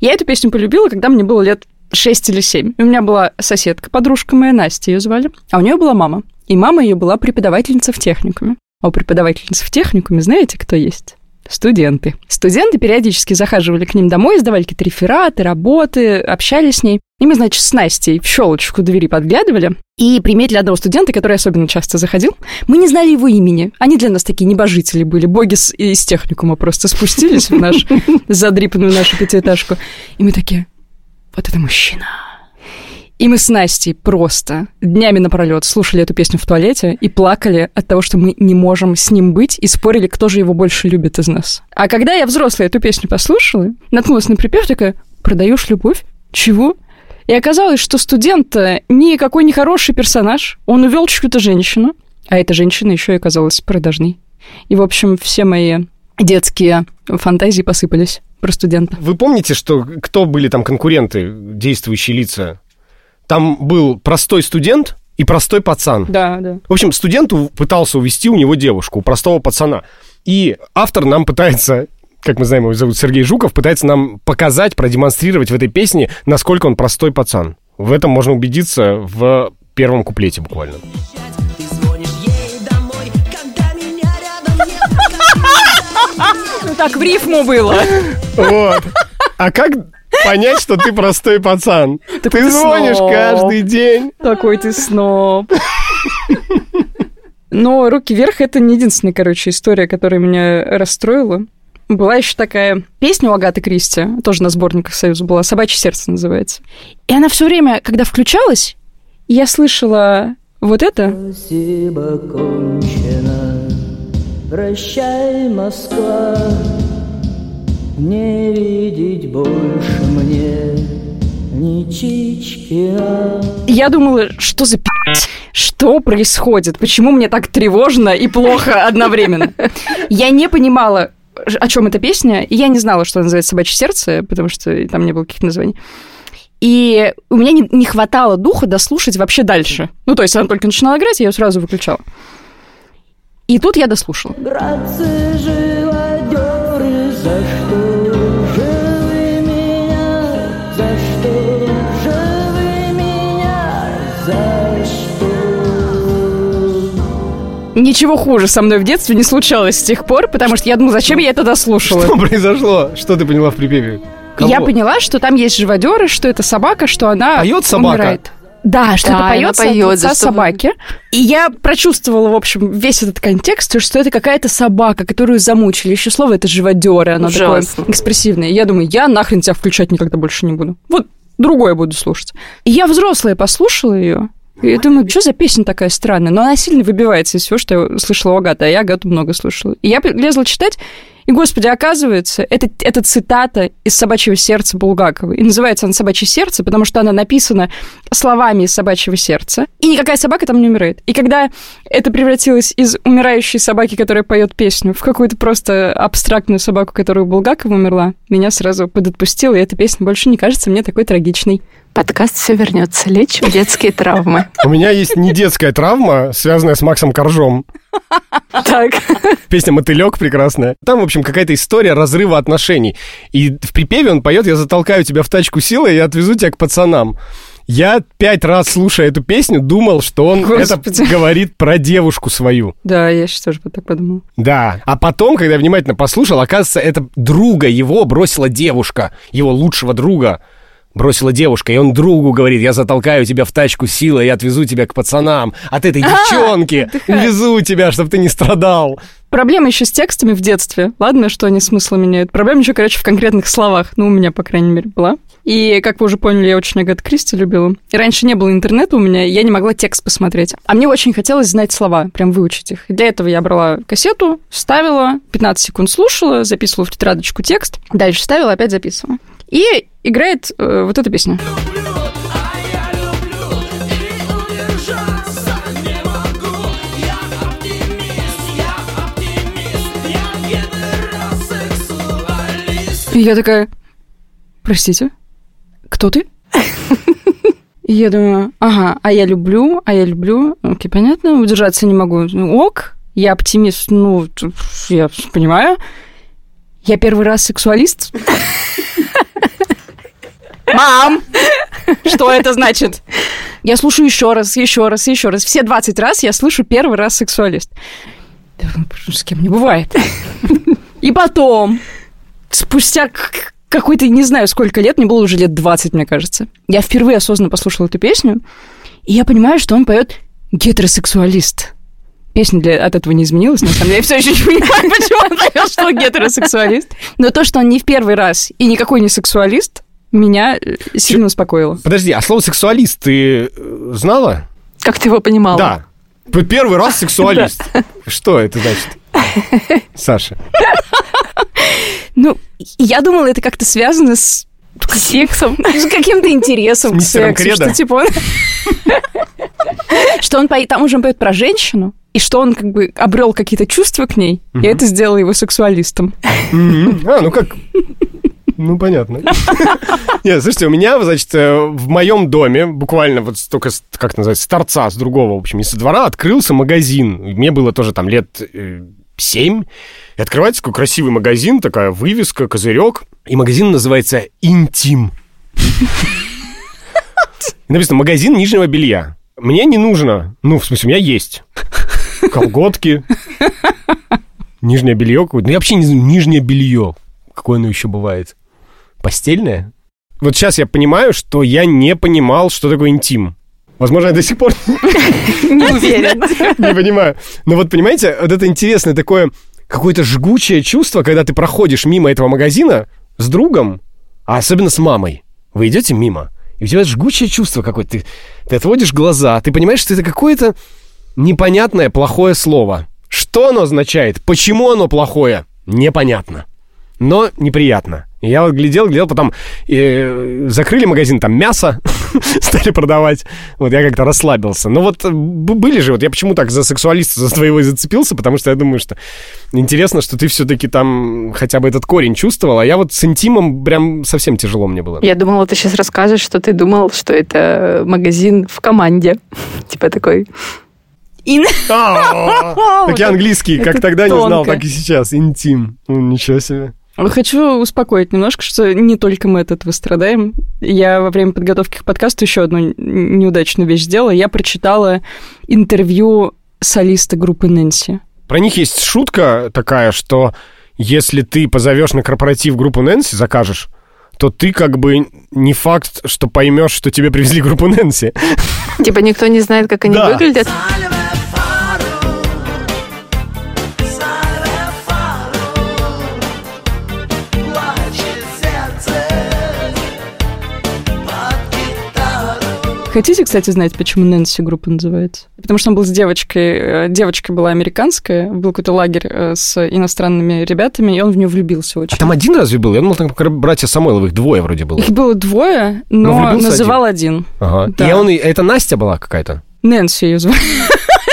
Я эту песню полюбила, когда мне было лет 6 или 7. У меня была соседка, подружка моя, Настя ее звали, а у нее была мама. И мама ее была преподавательница в техникуме. А у преподавательницы в техникуме знаете, кто есть? Студенты. Студенты периодически захаживали к ним домой, сдавали какие-то рефераты, работы, общались с ней. И мы, значит, с Настей в щелочку двери подглядывали и приметили одного студента, который особенно часто заходил. Мы не знали его имени. Они для нас такие небожители были. Боги с- из техникума просто спустились в наш <laughs> задрипанную нашу пятиэтажку. И мы такие, вот это мужчина. И мы с Настей просто днями напролет слушали эту песню в туалете и плакали от того, что мы не можем с ним быть, и спорили, кто же его больше любит из нас. А когда я взрослая эту песню послушала, наткнулась на припев, такая, продаешь любовь? Чего? И оказалось, что студент э, никакой не хороший персонаж. Он увел чью-то женщину, а эта женщина еще и оказалась продажной. И, в общем, все мои детские фантазии посыпались про студента. Вы помните, что кто были там конкуренты, действующие лица? Там был простой студент и простой пацан. Да, да. В общем, студент у- пытался увести у него девушку, у простого пацана. И автор нам пытается, как мы знаем, его зовут Сергей Жуков, пытается нам показать, продемонстрировать в этой песне, насколько он простой пацан. В этом можно убедиться в первом куплете буквально. Ты звонишь ей домой, когда меня рядом нет. <laughs> Ну так в рифму было. Вот. А как понять, что ты простой пацан? <laughs> Такой Ты звонишь сноб. каждый день. Такой ты сноб. Но «Руки вверх» — это не единственная, короче, история, которая меня расстроила. Была еще такая песня у Агаты Кристи, тоже на сборниках Союза была, «Собачье сердце» называется. И она все время, когда включалась, я слышала вот это. Спасибо, кончено. Прощай, Москва. Не видеть больше мне ни Чичкина. Я думала, что за пи***ц? Что происходит? Почему мне так тревожно и плохо одновременно? Я не понимала, о чем эта песня, и я не знала, что она называется «Собачье сердце», потому что там не было каких-то названий. И у меня не, не хватало духа дослушать вообще дальше. Ну, то есть она только начинала играть, я ее сразу выключала. И тут я дослушала. Братцы, живодеры, Ничего хуже со мной в детстве не случалось с тех пор, потому что я думала, зачем я это дослушала. Что произошло? Что ты поняла в припеве? Кого? Я поняла, что там есть живодеры, что это собака, что она Поет собака? умирает. Да, что Да, это она поет лица за что- собаки. И я прочувствовала, в общем, весь этот контекст, что это какая-то собака, которую замучили. Еще слово это живодеры, оно Ужасно. такое экспрессивное. Я думаю, я нахрен тебя включать никогда больше не буду. Вот другое буду слушать. И я взрослая послушала ее. Я думаю, что за песня такая странная? Но она сильно выбивается из всего, что я слышала у Агаты, а я Агату много слушала. И я лезла читать, и, господи, оказывается, это, это цитата из «Собачьего сердца» Булгакова. И называется она «Собачье сердце», потому что она написана словами из «Собачьего сердца». И никакая собака там не умирает. И когда это превратилось из умирающей собаки, которая поет песню, в какую-то просто абстрактную собаку, которая у Булгакова умерла, меня сразу подотпустило, и эта песня больше не кажется мне такой трагичной. Подкаст «Все вернется». Лечим детские травмы. У меня есть не детская травма, связанная с Максом Коржом. Так. Песня «Мотылек» прекрасная. Там, в общем, какая-то история разрыва отношений. И в припеве он поет «Я затолкаю тебя в тачку силы и отвезу тебя к пацанам». Я пять раз, слушая эту песню, думал, что он Господи. это говорит про девушку свою. Да, я сейчас тоже так подумала. Да. А потом, когда я внимательно послушал, оказывается, это друга его бросила девушка, его лучшего друга бросила девушка, и он другу говорит, я затолкаю тебя в тачку силой и отвезу тебя к пацанам. От этой <laughs> девчонки увезу тебя, чтобы ты не страдал. Проблема еще с текстами в детстве. Ладно, что они смысл меняют. Проблема еще, короче, в конкретных словах. Ну, у меня, по крайней мере, была. И, как вы уже поняли, я очень Агату Кристи любила. И раньше не было интернета у меня, я не могла текст посмотреть. А мне очень хотелось знать слова, прям выучить их. И для этого я брала кассету, ставила, 15 секунд слушала, записывала в тетрадочку текст, дальше ставила, опять записывала. И играет э, вот эта песня. И я такая, простите, кто ты? И я думаю, ага, а я люблю, а я люблю. Окей, понятно, удержаться не могу. Ну, ок, я оптимист, ну, я понимаю. Я первый раз сексуалист. Мам! Что это значит? Я слушаю еще раз, еще раз, еще раз. Все 20 раз я слышу первый раз сексуалист. Ну, С кем не бывает. И потом, спустя какой-то, не знаю, сколько лет, мне было уже лет 20, мне кажется, я впервые осознанно послушала эту песню, и я понимаю, что он поет гетеросексуалист. Песня для, от этого не изменилась, на самом деле. Я все еще не понимаю, почему он поет, что гетеросексуалист. Но то, что он не в первый раз и никакой не сексуалист, меня э, сильно успокоило. Подожди, а слово «сексуалист» ты э, знала? Как ты его понимала? Да. Первый раз <laughs> сексуалист. Что это значит? <laughs> Саша. Ну, я думала, это как-то связано с сексом, <laughs> с каким-то интересом к сексу, что типа он... Что он поет, там уже поет про женщину, и что он как бы обрел какие-то чувства к ней, и это сделало его сексуалистом. А, ну как... Ну, понятно. <laughs> Нет, слушайте, у меня, значит, э, в моем доме, буквально вот только, как называется, с торца, с другого, в общем, из двора открылся магазин. Мне было тоже там лет э, семь. И открывается такой красивый магазин, такая вывеска, козырек. И магазин называется «Интим». Написано «Магазин нижнего белья». Мне не нужно. Ну, в смысле, у меня есть. Колготки. Нижнее белье какое-то. Ну, я вообще не знаю, нижнее белье. Какое оно еще бывает? Постельное? Вот сейчас я понимаю, что я не понимал, что такое интим. Возможно, я до сих пор <laughs> Не уверена. не понимаю. Но вот понимаете, вот это интересное такое какое-то жгучее чувство, когда ты проходишь мимо этого магазина с другом, а особенно с мамой. Вы идете мимо, и у тебя жгучее чувство какое-то. Ты, ты отводишь глаза, ты понимаешь, что это какое-то непонятное плохое слово. Что оно означает? Почему оно плохое? Непонятно. Но неприятно. И я вот глядел, глядел, потом э, закрыли магазин, там мясо <laughs> стали продавать. Вот я как-то расслабился. Но вот э, были же, вот я почему так за сексуалиста за твоего и зацепился, потому что я думаю, что интересно, что ты все-таки там хотя бы этот корень чувствовал, а я вот с интимом прям совсем тяжело мне было. Я думала, ты сейчас расскажешь, что ты думал, что это магазин в команде. <laughs> Типа такой. А, <laughs> Так я английский как тогда не знал, так и сейчас. Интим. Ну, Ничего себе. Хочу успокоить немножко, что не только мы от этого страдаем. Я во время подготовки к подкасту еще одну неудачную вещь сделала. Я прочитала интервью солисты группы Нэнси. Про них есть шутка такая, что если ты позовешь на корпоратив группу Нэнси, закажешь, то ты как бы не факт, что поймешь, что тебе привезли группу Нэнси. Типа никто не знает, как они Да. выглядят. Хотите, кстати, знать, почему Нэнси группа называется? Потому что он был с девочкой. э, Девочка была американская, был какой-то лагерь э, с иностранными ребятами, и он в нее влюбился очень. А там один разве был? Я думал, там как братья Самойловых двое вроде было. Их было двое, Но но, влюбился называл один. Ага. Да. И он, это Настя была какая-то? Нэнси ее звали.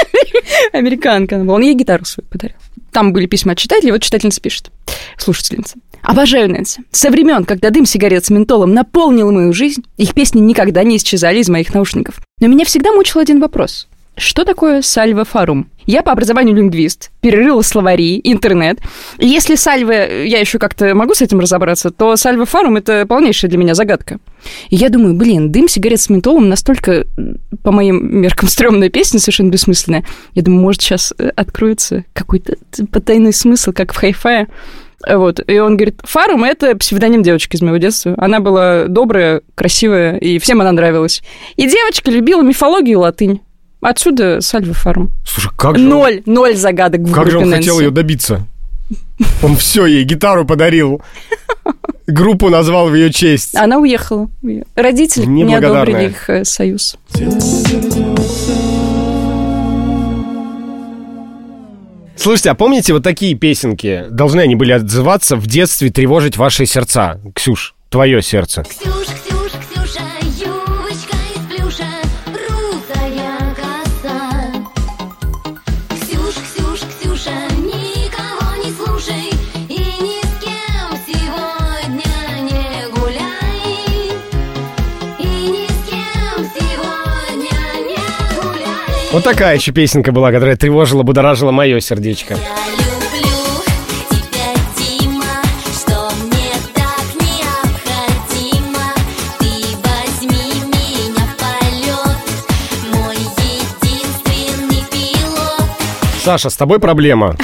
<laughs> Американка она была. Он ей гитару свою подарил. Там были письма от читателей, вот читательница пишет. Слушательница. Обожаю Нэнси. Со времен, когда дым сигарет с ментолом наполнил мою жизнь, их песни никогда не исчезали из моих наушников. Но меня всегда мучил один вопрос. Что такое сальва фарум? Я по образованию лингвист, перерыла словари, интернет. И если сальве, я еще как-то могу с этим разобраться, то сальва фарум — это полнейшая для меня загадка. И я думаю, блин, дым сигарет с ментолом настолько, по моим меркам, стрёмная песня, совершенно бессмысленная. Я думаю, может, сейчас э, откроется какой-то потайной смысл, как в хай-фае. Вот. И он говорит, Фарум — это псевдоним девочки из моего детства. Она была добрая, красивая, и всем она нравилась. И девочка любила мифологию и латынь. Отсюда Сальва Фарум. Слушай, как же... Ноль, ноль загадок в Как же он хотел ее добиться? Он все ей гитару подарил. Группу назвал в ее честь. Она уехала. Родители не одобрили их э, союз. Слушайте, а помните вот такие песенки? Должны они были отзываться в детстве, тревожить ваши сердца. Ксюш, твое сердце. Ксюш, Вот такая еще песенка была, которая тревожила, будоражила мое сердечко. Саша, с тобой проблема.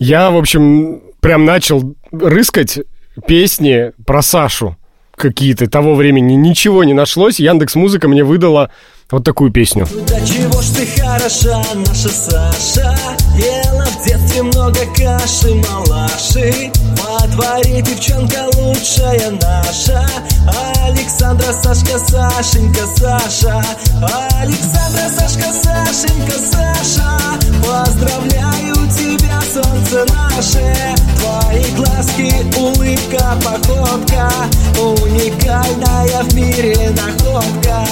Я, в общем, прям начал рыскать песни про Сашу какие-то того времени. Ничего не нашлось. Яндекс Музыка мне выдала вот такую песню. Да чего ж ты хороша, наша Саша? Ела в детстве много каши, малаши. Во дворе девчонка лучшая наша. Александра, Сашка, Сашенька, Саша. Александра, Сашка, Сашенька, Саша. Поздравляю тебя, солнце наше Твои глазки, улыбка, походка Уникальная в мире находка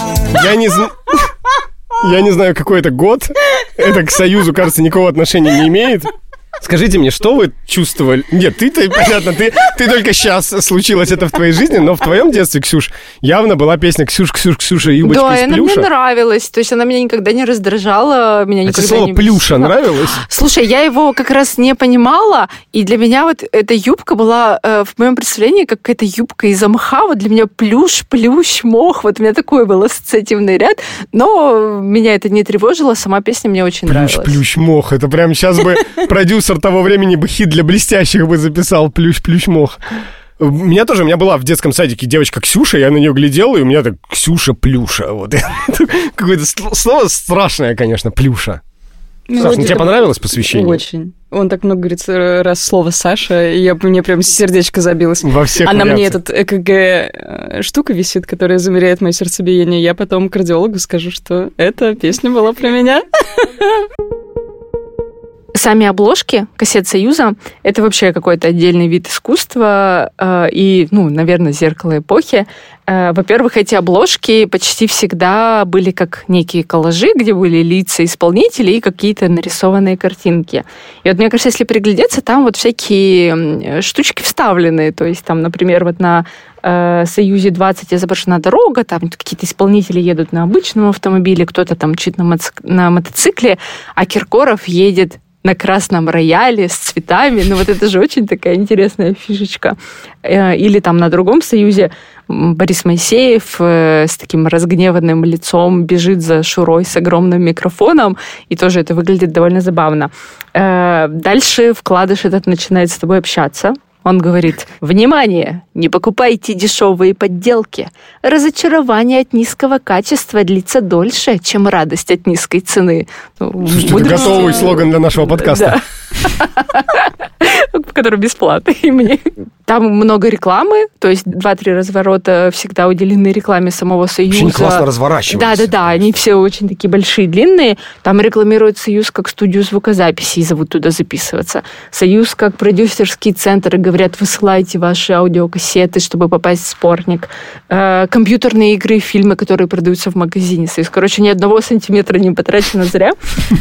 Я не знаю... <laughs> Я не знаю, какой это год. Это к Союзу, кажется, никакого отношения не имеет. Скажите мне, что вы чувствовали? Нет, ты-то, понятно, ты, ты только сейчас случилось это в твоей жизни, но в твоем детстве, Ксюш, явно была песня «Ксюш, Ксюш, Ксюша, юбочка Да, из она мне плюша». нравилась. То есть она меня никогда не раздражала, меня А никогда тебе слово не «плюша» нравилось? Слушай, я его как раз не понимала, и для меня вот эта юбка была э, в моем представлении как какая-то юбка из мха. Вот для меня плюш, плющ, мох. Вот у меня такой был ассоциативный ряд. Но меня это не тревожило, сама песня мне очень Плющ, нравилась. плющ, мох. Это прям сейчас бы продюсер того времени бы хит для блестящих бы записал. Плющ, плющ, мох. У меня тоже, у меня была в детском садике девочка Ксюша, я на нее глядел, и у меня так Ксюша Плюша. Вот. <laughs> Какое-то сл- слово страшное, конечно, Плюша. Саш, ну тебе понравилось посвящение? Очень. Он так много говорит э, раз слово Саша, и я, мне прям сердечко забилось. Во всех А на мне этот ЭКГ э, штука висит, которая замеряет мое сердцебиение. Я потом кардиологу скажу, что эта песня была про меня. <laughs> Сами обложки кассет Союза — это вообще какой-то отдельный вид искусства э, и, ну, наверное, зеркало эпохи. Э, во-первых, эти обложки почти всегда были как некие коллажи, где были лица исполнителей и какие-то нарисованные картинки. И вот мне кажется, если приглядеться, там вот всякие штучки вставлены. То есть там, например, вот на э, Союзе 20 изображена дорога, там какие-то исполнители едут на обычном автомобиле, кто-то там моци- на мотоцикле, а Киркоров едет на красном рояле с цветами. Ну, вот это же очень такая интересная фишечка. Э, Или там на другом союзе Борис Моисеев э, с таким разгневанным лицом бежит за Шурой с огромным микрофоном, и тоже это выглядит довольно забавно. Э, Дальше вкладыш этот начинает с тобой общаться. Он говорит, внимание, не покупайте дешевые подделки. Разочарование от низкого качества длится дольше, чем радость от низкой цены. Ну, Слушайте, мудрость- готовый слоган для нашего подкаста. <laughs> который бесплатный мне. Там много рекламы, то есть два-три разворота всегда уделены рекламе самого Союза. Очень классно разворачивается. Да-да-да, они все очень такие большие, длинные. Там рекламируют Союз как студию звукозаписи и зовут туда записываться. Союз как продюсерский центр и говорят, высылайте ваши аудиокассеты, чтобы попасть в спорник. Э, компьютерные игры, фильмы, которые продаются в магазине Союз. Короче, ни одного сантиметра не потрачено зря.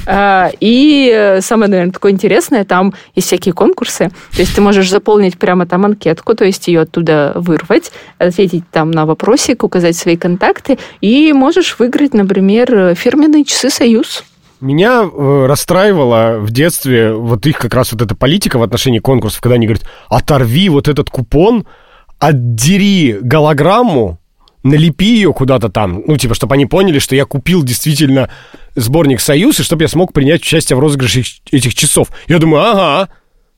Э, И самое, наверное, такое интересное, там есть всякие конкурсы. То есть ты можешь заполнить прямо там анкетку, то есть ее оттуда вырвать, ответить там на вопросик, указать свои контакты, и можешь выиграть, например, фирменные часы «Союз». Меня э, расстраивала в детстве вот их как раз вот эта политика в отношении конкурсов, когда они говорят, оторви вот этот купон, отдери голограмму, налепи ее куда-то там, ну, типа, чтобы они поняли, что я купил действительно сборник «Союз», и чтобы я смог принять участие в розыгрыше их- этих часов. Я думаю, ага,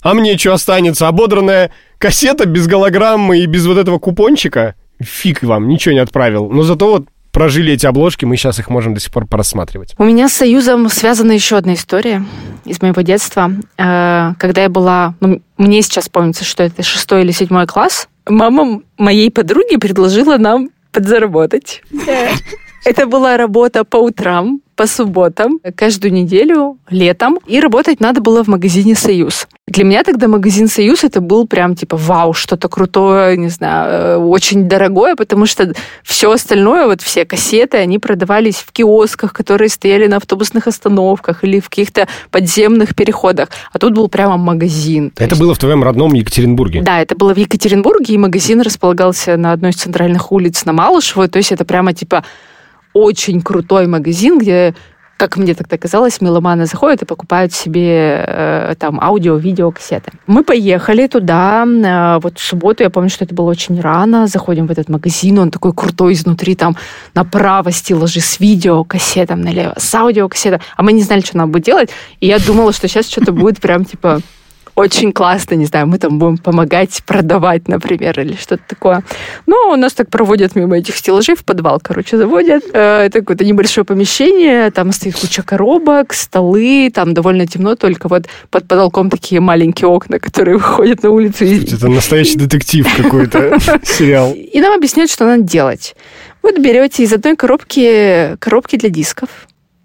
а мне что останется? Ободранная кассета без голограммы и без вот этого купончика? Фиг вам, ничего не отправил. Но зато вот прожили эти обложки, мы сейчас их можем до сих пор просматривать. У меня с Союзом связана еще одна история из моего детства. Э, Когда я была... ну, мне сейчас помнится, что это шестой или седьмой класс. Мама моей подруги предложила нам подзаработать. Это была работа по утрам, по субботам, каждую неделю, летом. И работать надо было в магазине «Союз». Для меня тогда магазин «Союз» это был прям типа вау, что-то крутое, не знаю, э, очень дорогое, потому что все остальное, вот все кассеты, они продавались в киосках, которые стояли на автобусных остановках или в каких-то подземных переходах. А тут был прямо магазин. То Это есть- было в твоем родном Екатеринбурге. да, это было в Екатеринбурге, и магазин располагался на одной из центральных улиц на Малышево. То есть это прямо типа очень крутой магазин, где как мне тогда казалось, меломаны заходят и покупают себе э, там аудио, видео, кассеты. Мы поехали туда, э, вот в субботу, я помню, что это было очень рано, заходим в этот магазин, он такой крутой изнутри, там направо стеллажи с видео кассетом, налево с аудио кассетом, а мы не знали, что нам будет делать, и я думала, что сейчас что-то будет прям типа очень классно, не знаю, мы там будем помогать продавать, например, или что-то такое. Но нас так проводят мимо этих стеллажей, в подвал, короче, заводят. Э, Это какое-то небольшое помещение, там стоит куча коробок, столы, там довольно темно, только вот под потолком такие маленькие окна, которые <laughs> выходят на улицу. Это настоящий детектив какой-то, <laughs> сериал. и нам объясняют, что надо делать. Вот берете из одной коробки коробки для дисков,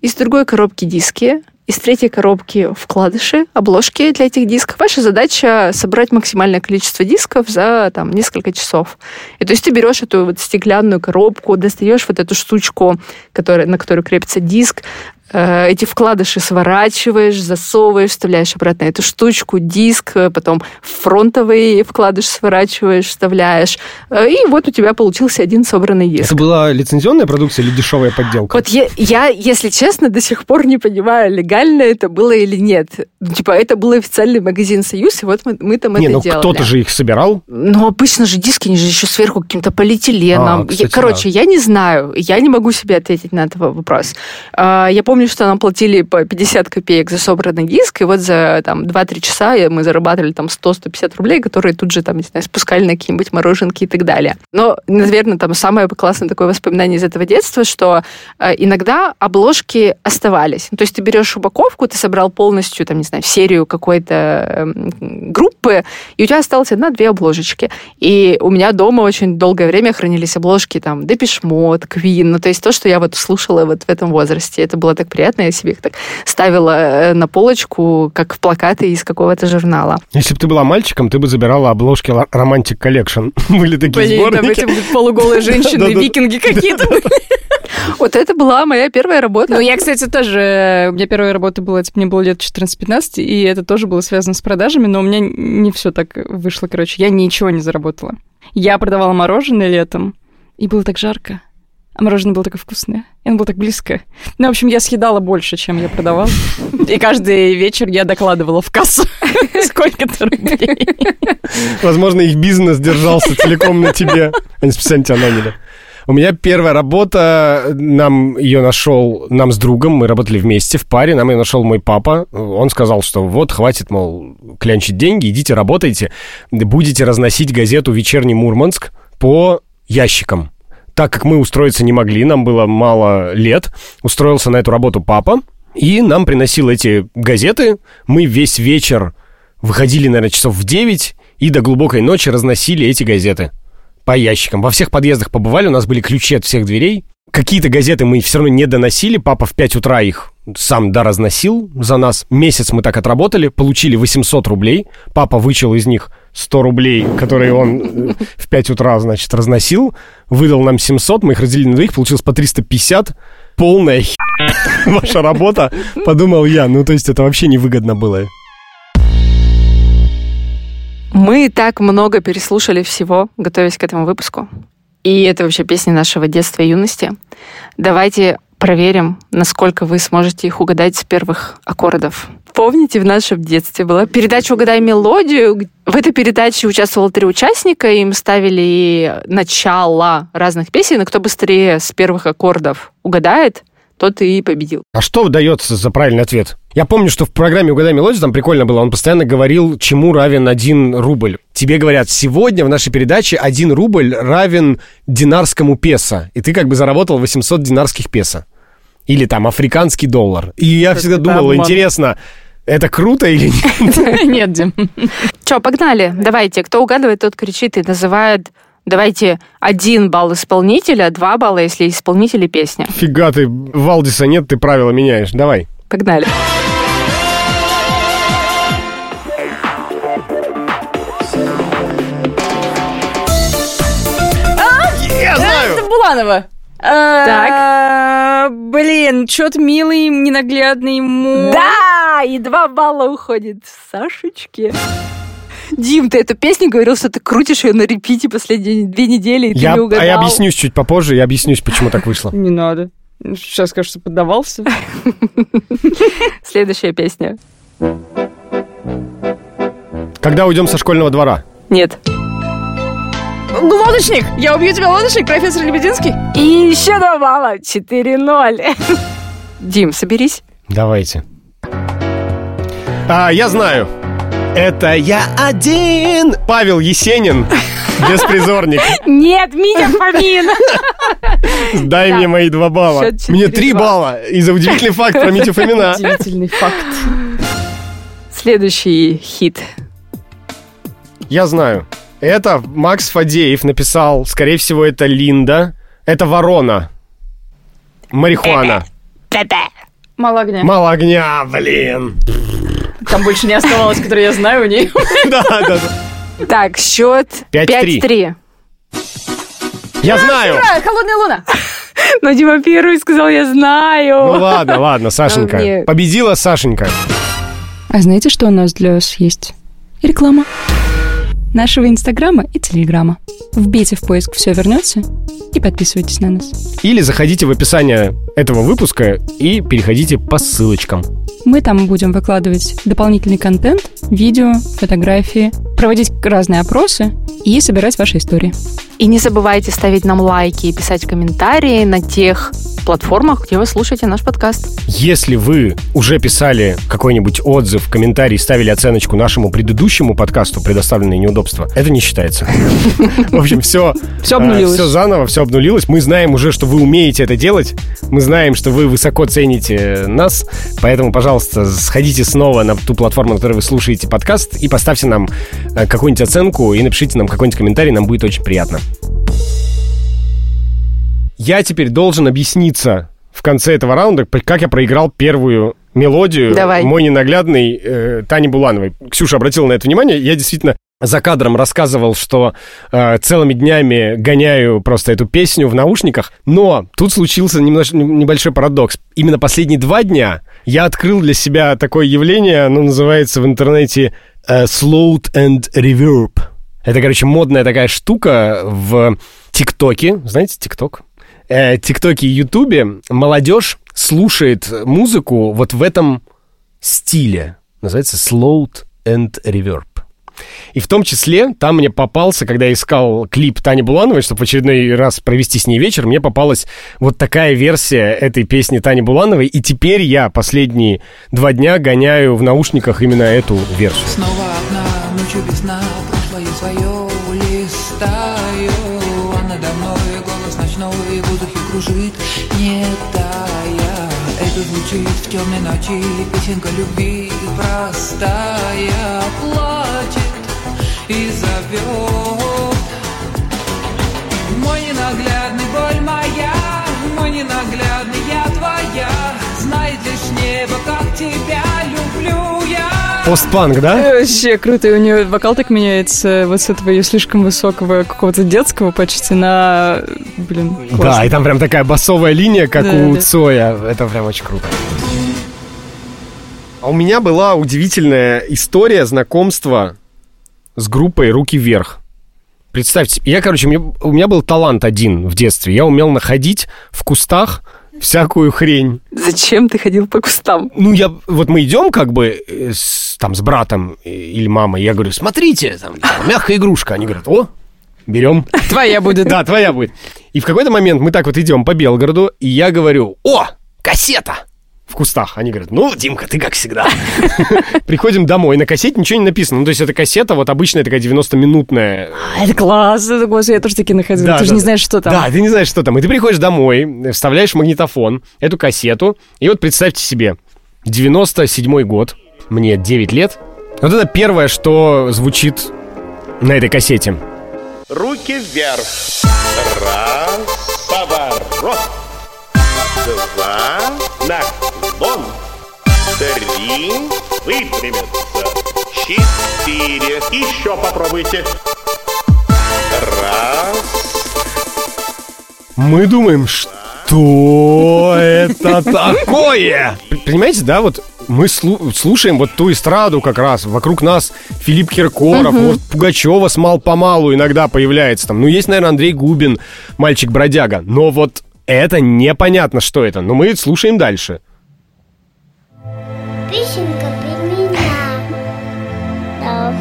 из другой коробки диски, из третьей коробки вкладыши, обложки для этих дисков. Ваша задача собрать максимальное количество дисков за там, несколько часов. И то есть ты берешь эту вот стеклянную коробку, достаешь вот эту штучку, которая, на которую крепится диск, эти вкладыши сворачиваешь, засовываешь, вставляешь обратно эту штучку, диск, э, потом фронтовый вкладыш сворачиваешь, вставляешь. Э, И вот у тебя получился один собранный диск. Это была лицензионная продукция или дешевая подделка? Вот я, я, если честно, до сих пор не понимаю, легально это было или нет. Ну, Типа, это был официальный магазин «Союз», и вот мы, мы там Не, это ну делали. кто-то же их собирал. Ну, обычно же диски, они же еще сверху каким-то полиэтиленом. А, кстати, Я- Короче, я не знаю, я не могу себе ответить на этот вопрос. А, Я помню, что нам платили по 50 копеек за собранный диск, и вот за там 2-3 часа мы зарабатывали там 100-150 рублей, которые тут же там, не знаю, спускали на какие-нибудь мороженки и так далее. Но, наверное, там самое классное такое воспоминание из этого детства, что э, иногда обложки оставались. Ну, То есть ты берешь упаковку, ты собрал полностью, там, не знаю, серию какой-то эм, группы, и у тебя осталось одна-две обложечки. И у меня дома очень долгое время хранились обложки там Депиш Мод, Квин, ну то есть то, что я вот слушала вот в этом возрасте. Это было так приятно, я себе их так ставила э, на полочку, как в плакаты из какого-то журнала. Если бы ты была мальчиком, ты бы забирала обложки Romantic <laughs> Collection. Были такие Блин, там сборники. эти будут полуголые <laughs> женщины, викинги какие-то. <laughs> Вот это была моя первая работа. Ну, я, кстати, тоже... У меня первая работа была, типа, мне было лет 14-15, и это тоже было связано с продажами, но у меня не все так вышло, короче. Я ничего не заработала. Я продавала мороженое летом, и было так жарко. А мороженое было такое вкусное. И оно было так близко. Ну, в общем, я съедала больше, чем я продавала. И каждый вечер я докладывала в кассу, <laughs> сколько-то рублей. Возможно, их бизнес держался целиком на тебе. Они специально тебя наняли. У меня первая работа, нам ее нашел, нам с другом, мы работали вместе в паре, нам ее нашел мой папа. Он сказал, что вот, хватит, мол, клянчить деньги, идите работайте, будете разносить газету «Вечерний Мурманск» по ящикам. Так как мы устроиться не могли, нам было мало лет, устроился на эту работу папа, и нам приносил эти газеты. Мы весь вечер выходили, наверное, часов в 9 и до глубокой ночи разносили эти газеты по ящикам. Во всех подъездах побывали, у нас были ключи от всех дверей. Какие-то газеты мы все равно не доносили, папа в 5 утра их сам да разносил за нас. Месяц мы так отработали, получили 800 рублей. Папа вычел из них 100 рублей, которые он э, в 5 утра, значит, разносил. Выдал нам 700, мы их разделили на двоих, получилось по 350. Полная хи... <laughs> ваша работа, подумал я. Ну, то есть это вообще невыгодно было. Мы так много переслушали всего, готовясь к этому выпуску. И это вообще песни нашего детства и юности. Давайте проверим, насколько вы сможете их угадать с первых аккордов. Помните, в нашем детстве была передача «Угадай мелодию». В этой передаче участвовало три участника, им ставили начало разных песен, и кто быстрее с первых аккордов угадает, тот и победил. А что дается за правильный ответ? Я помню, что в программе «Угадай мелодию» там прикольно было, он постоянно говорил, чему равен один рубль. Тебе говорят, сегодня в нашей передаче один рубль равен динарскому песо, и ты как бы заработал 800 динарских песо. Или там африканский доллар. И я всегда думал, обман. интересно, это круто или нет? <laughs> Нет, Дим. Че, погнали, давайте. Кто угадывает, тот кричит и называет Давайте один балл исполнителя, два балла, если исполнители песня. Фига ты, Валдиса нет, ты правила меняешь. Давай. Погнали. Я знаю! Это Буланова. Так. Блин, что-то милый, ненаглядный му. Да, и два балла уходит Сашечке. Дим, ты эту песню говорил, что ты крутишь ее на репите последние две недели, и ты Я, не угадал. а я объяснюсь чуть попозже, я объяснюсь, почему так вышло. Не надо. Сейчас скажешь, что поддавался. <laughs> Следующая песня. Когда уйдем со школьного двора? Нет. Лодочник! Я убью тебя, лодочник, профессор Лебединский. И еще два балла. 4-0. <laughs> Дим, соберись. Давайте. А, я знаю. Это я один. Павел Есенин. Беспризорник. Нет, Митя Фомин. Дай мне мои два балла. Мне 4-2. три балла. И за удивительный факт про Митю Фомина. Удивительный факт. Следующий хит. Я знаю. Это Макс Фадеев написал. Скорее всего, это Линда. Это Ворона. Марихуана. Мало огня. Мало огня, блин. Там больше не оставалось, который я знаю у нее. <laughs> Да, да, да. Так, счет 5-3. 5-3. Я знаю. Холодная луна. <laughs> Но Дима первый сказал, я знаю. Ну ладно, ладно, Сашенька. мне- Победила Сашенька. А знаете, что у нас для вас есть? Реклама. Нашего инстаграма и телеграма. Вбейте в поиск «Все вернется» и подписывайтесь на нас. Или заходите в описание этого выпуска и переходите по ссылочкам. Мы там будем выкладывать дополнительный контент, видео, фотографии, проводить разные опросы и собирать ваши истории. И не забывайте ставить нам лайки и писать комментарии на тех платформах, где вы слушаете наш подкаст. Если вы уже писали какой-нибудь отзыв, комментарий, ставили оценочку нашему предыдущему подкасту «Предоставленные неудобства», это не считается. <laughs> В общем, все... Всё обнулилось. Все заново, все обнулилось. Мы знаем уже, что вы умеете это делать. Мы знаем, что вы высоко цените нас. Поэтому, пожалуйста, сходите снова на ту платформу, на которой вы слушаете подкаст, и поставьте нам э, какую-нибудь оценку и напишите нам какой-нибудь комментарий. Нам будет очень приятно. Я теперь должен объясниться в конце этого раунда, как я проиграл первую мелодию Давай. мой ненаглядный э, Тани Булановой. Ксюша обратила на это внимание. Я действительно за кадром рассказывал, что э, целыми днями гоняю просто эту песню в наушниках, но тут случился немнож- небольшой парадокс. Именно последние два дня я открыл для себя такое явление, оно называется в интернете э, Slowed and Reverb. Это, короче, модная такая штука в ТикТоке. Знаете ТикТок? э, ТикТоке и Ютубе молодежь слушает музыку вот в этом стиле. Называется Slowed and Reverb. И в том числе там мне попался, когда я искал клип Тани Булановой, чтобы в очередной раз провести с ней вечер, мне попалась вот такая версия этой песни Тани Булановой, и теперь я последние два дня гоняю в наушниках именно эту версию. Снова одна, ночью без сна, прошлое свое листаю А надо мной голос ночной в воздухе кружит, не тая. Это звучит в темной ночи, песенка любви простая. Плачет и зовет Мой ненаглядный боль моя, мой ненаглядный я твоя Знает лишь небо, как тебя люблю я Постпанк, да? Э, Вообще круто, и у нее вокал так меняется вот с этого ее слишком высокого какого-то детского почти на, блин, Да, классно. и там прям такая басовая линия, как Да, у да. Цоя. Это прям очень круто. А у меня была удивительная история знакомства с группой «Руки вверх». Представьте, я, короче, у меня, у меня был талант один в детстве. Я умел находить в кустах всякую хрень. Зачем ты ходил по кустам? Ну, я, вот мы идем как бы э, с, там с братом э, или мамой, я говорю, смотрите, там, там мягкая игрушка. Они говорят, о, берем. Твоя будет. Да, твоя будет. И в какой-то момент мы так вот идем по Белгороду, и я говорю, о, кассета! В кустах. Они говорят, ну, Димка, ты как всегда. <laughs> Приходим домой, на кассете ничего не написано. Ну, то есть это кассета, вот обычная такая 90-минутная. А, Это классно, это, господи, я тоже такие находила. ты же не знаешь, что там. Да, ты не знаешь, что там. И ты приходишь домой, вставляешь в магнитофон эту кассету, и вот представьте себе, 97-й год, мне 9 лет. Вот это первое, что звучит на этой кассете. Руки вверх. Раз, поворот. Наклон. Три, выпрямиться. Четыре. Еще попробуйте. Раз. Мы думаем, что это такое? Понимаете, да, вот мы слу- слушаем вот ту эстраду как раз. Вокруг нас Филипп Киркоров, Мгм. вот Пугачева с мал-помалу иногда появляется там. Ну, есть, наверное, Андрей Губин, мальчик-бродяга. Но вот это непонятно, что это. Но мы слушаем дальше. Песенка про меня. Да.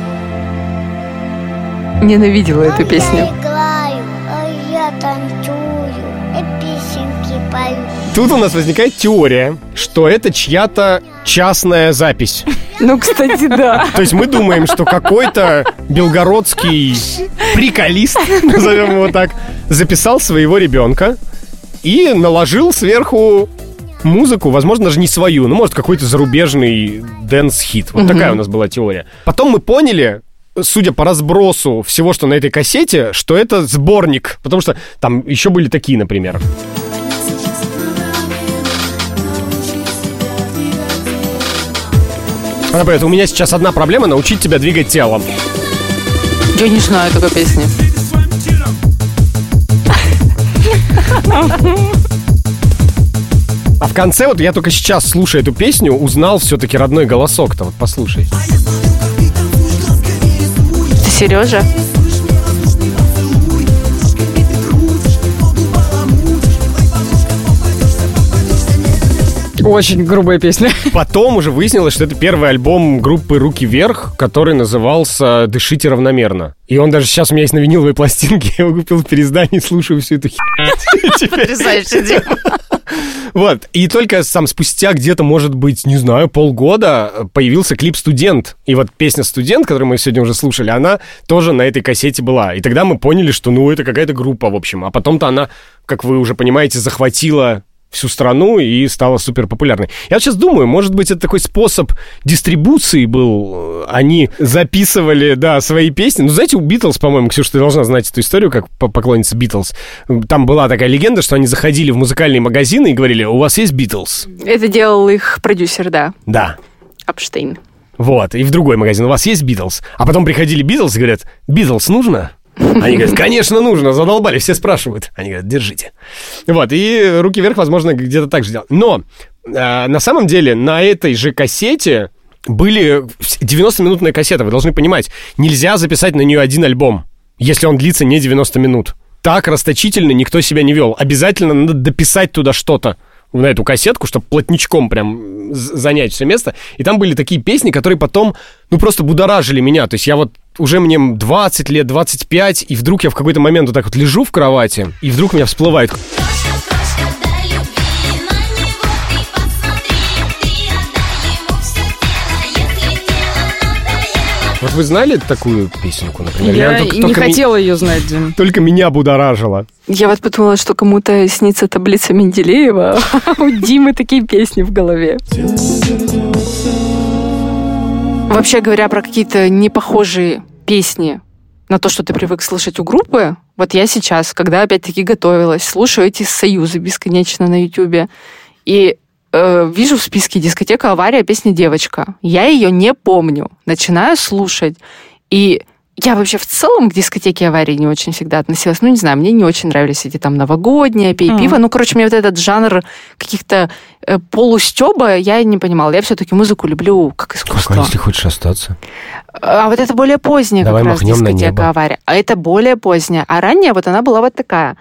Ненавидела эту песню. Я играю, а я танцую, и песенки пою. Тут у нас возникает теория, что это чья-то частная запись. Ну, кстати, да. То есть мы думаем, что какой-то белгородский приколист, назовем его так, записал своего ребенка и наложил сверху музыку, возможно, даже не свою, ну, может, какой-то зарубежный dance-хит. Вот Мгм. такая у нас была теория. Потом мы поняли, судя по разбросу всего, что на этой кассете, что это сборник. Потому что там еще были такие, например. Она говорит, у меня сейчас одна проблема научить тебя двигать телом. Я не знаю такой песни. А в конце, вот я только сейчас, слушая эту песню, узнал все-таки родной голосок-то. Вот послушай. Сережа? Очень грубая песня. <laughs> Потом уже выяснилось, что это первый альбом группы «Руки вверх», который назывался «Дышите равномерно». И он даже сейчас у меня есть на виниловой пластинке. <laughs> Я его купил в переиздании, слушаю всю эту херню. <laughs> Потрясающе, Дима. Вот. И только сам спустя где-то, может быть, не знаю, полгода появился клип «Студент». И вот песня «Студент», которую мы сегодня уже слушали, она тоже на этой кассете была. И тогда мы поняли, что, ну, это какая-то группа, в общем. А потом-то она, как вы уже понимаете, захватила всю страну и стала супер популярной. Я вот сейчас думаю, может быть, это такой способ дистрибуции был. Они записывали, да, свои песни. Ну, знаете, у Битлз, по-моему, Ксюша, ты должна знать эту историю, как по- поклонница Битлз. Там была такая легенда, что они заходили в музыкальные магазины и говорили, у вас есть Битлз? Это делал их продюсер, да, Да. Апштейн. Вот, и в другой магазин, у вас есть Битлз? А потом приходили Битлз и говорят, Битлз нужно? Они говорят, конечно, нужно, задолбали, все спрашивают. Они говорят, держите. Вот, и руки вверх, возможно, где-то так же делал. Но э, на самом деле на этой же кассете были 90-минутная кассета, вы должны понимать, нельзя записать на нее один альбом, если он длится не 90 минут. так расточительно никто себя не вел. Обязательно надо дописать туда что-то на эту кассетку, чтобы плотничком прям занять все место. И там были такие песни, которые потом, ну, просто будоражили меня. То есть я вот уже мне 20 лет, 25, и вдруг я в какой-то момент вот так вот лежу в кровати, и вдруг меня всплывает Вот вы знали такую песенку, например? Я и только- не только ми- хотела ее знать, Дим. Только меня будоражила. Я вот подумала, что кому-то снится таблица Менделеева, а <laughs> у Димы такие песни в голове. Вообще говоря про какие-то непохожие песни на то, что ты привык слышать у группы, вот я сейчас, когда опять-таки готовилась, слушаю эти союзы бесконечно на Ютубе, и э, вижу в списке дискотека «Авария» песня «Девочка». Я ее не помню. Начинаю слушать, и я вообще в целом к дискотеке аварии не очень всегда относилась. Ну, не знаю, мне не очень нравились эти там новогодние, пей Мгм. пиво. Ну, короче, мне вот этот жанр каких-то э, полустеба я не понимала. Я все-таки музыку люблю как искусство. Как, если хочешь остаться? А вот это более поздняя Давай как раз дискотека небо. авария. А это более поздняя. А ранняя вот она была вот такая.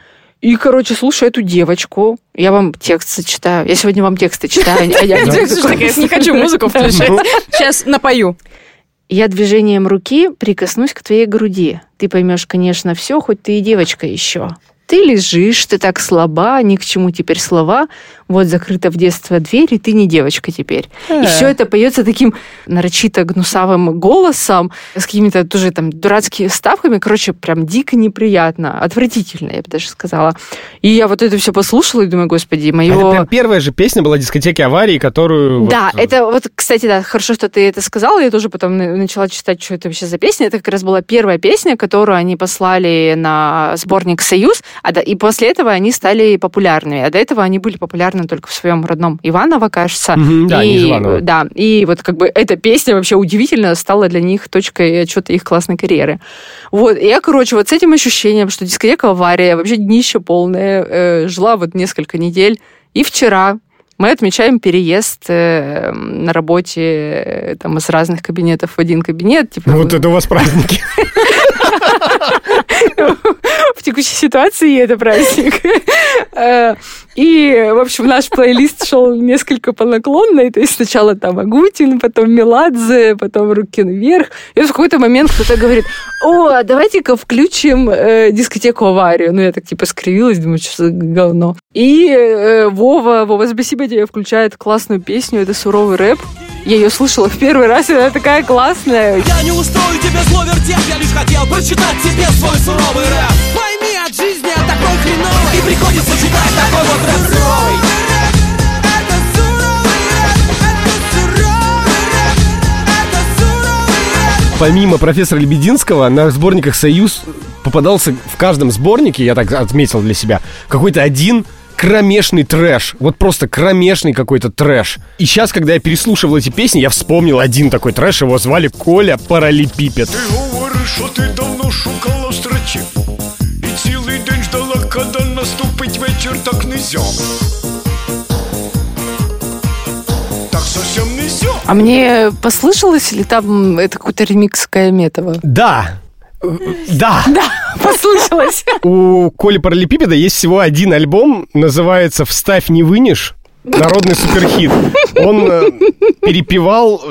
И, короче, слушаю эту девочку. Я вам текст зачитаю. Я сегодня вам тексты читаю. а я <laughs> не хочу музыку включать. Сейчас напою. Я движением руки прикоснусь к твоей груди. Ты поймешь, конечно, все, хоть ты и девочка еще. Ты лежишь, ты так слаба, ни к чему теперь слова. Вот закрыта в детство дверь, и ты не девочка теперь. Э. И все это поется таким нарочито гнусавым голосом, с какими-то тоже там дурацкими ставками. Короче, прям дико неприятно, отвратительно, я бы даже сказала. И я вот это все послушала и думаю, господи, мое... Это прям первая же песня была дискотеки аварии, которую... вот, Да, это вот, кстати, да, хорошо, что ты это сказала. Я тоже потом на- начала читать, что это вообще за песня. Это как раз была первая песня, которую они послали на сборник «Союз», а до- и после этого они стали популярными. А до этого они были популярны только в своем родном Иваново, кажется. Мгм, да, и, Иваново. Да, и вот как бы эта песня вообще удивительно стала для них точкой отчета их классной карьеры. Вот, и я, короче, вот с этим ощущением, что дискотека «Авария» вообще днище полное, э, жила вот несколько недель. И вчера мы отмечаем переезд э, на работе э, там, из разных кабинетов в один кабинет. Типа, Вот это у вас праздники. <laughs> в текущей ситуации это праздник. Э, И, в общем, наш плейлист шел несколько по наклонной. То есть сначала там Агутин, потом Меладзе, потом Руки вверх. И в какой-то момент кто-то говорит, о, а давайте-ка включим э, дискотеку аварию. Ну, я так типа скривилась, думаю, что за говно. И э, Вова, Вова, спасибо тебе, включает классную песню, это суровый рэп. Я ее слышала в первый раз, и она такая классная. Я не устрою тебе зло вертеп, я лишь хотел прочитать тебе свой суровый рэп. Пойми, от жизни я такой хреновый И приходится читать такой вот рэп суровый. Помимо профессора Лебединского, на сборниках «Союз» попадался в каждом сборнике, я так отметил для себя, какой-то один кромешный трэш. Вот просто кромешный какой-то трэш. И сейчас, когда я переслушивал эти песни, я вспомнил один такой трэш. Его звали Коля Паралипипед. Ты говоришь, что ты давно шукала встречи. И цілий день ждала, когда наступить вечір, так нельзя. А мне послышалось, ли там это какой-то ремикс Каяметова? Да, да. Да, <laughs> послышалось. У Коли Паралипипеда есть всего один альбом, называется «Вставь, не вынешь». Народный суперхит. Он э, перепевал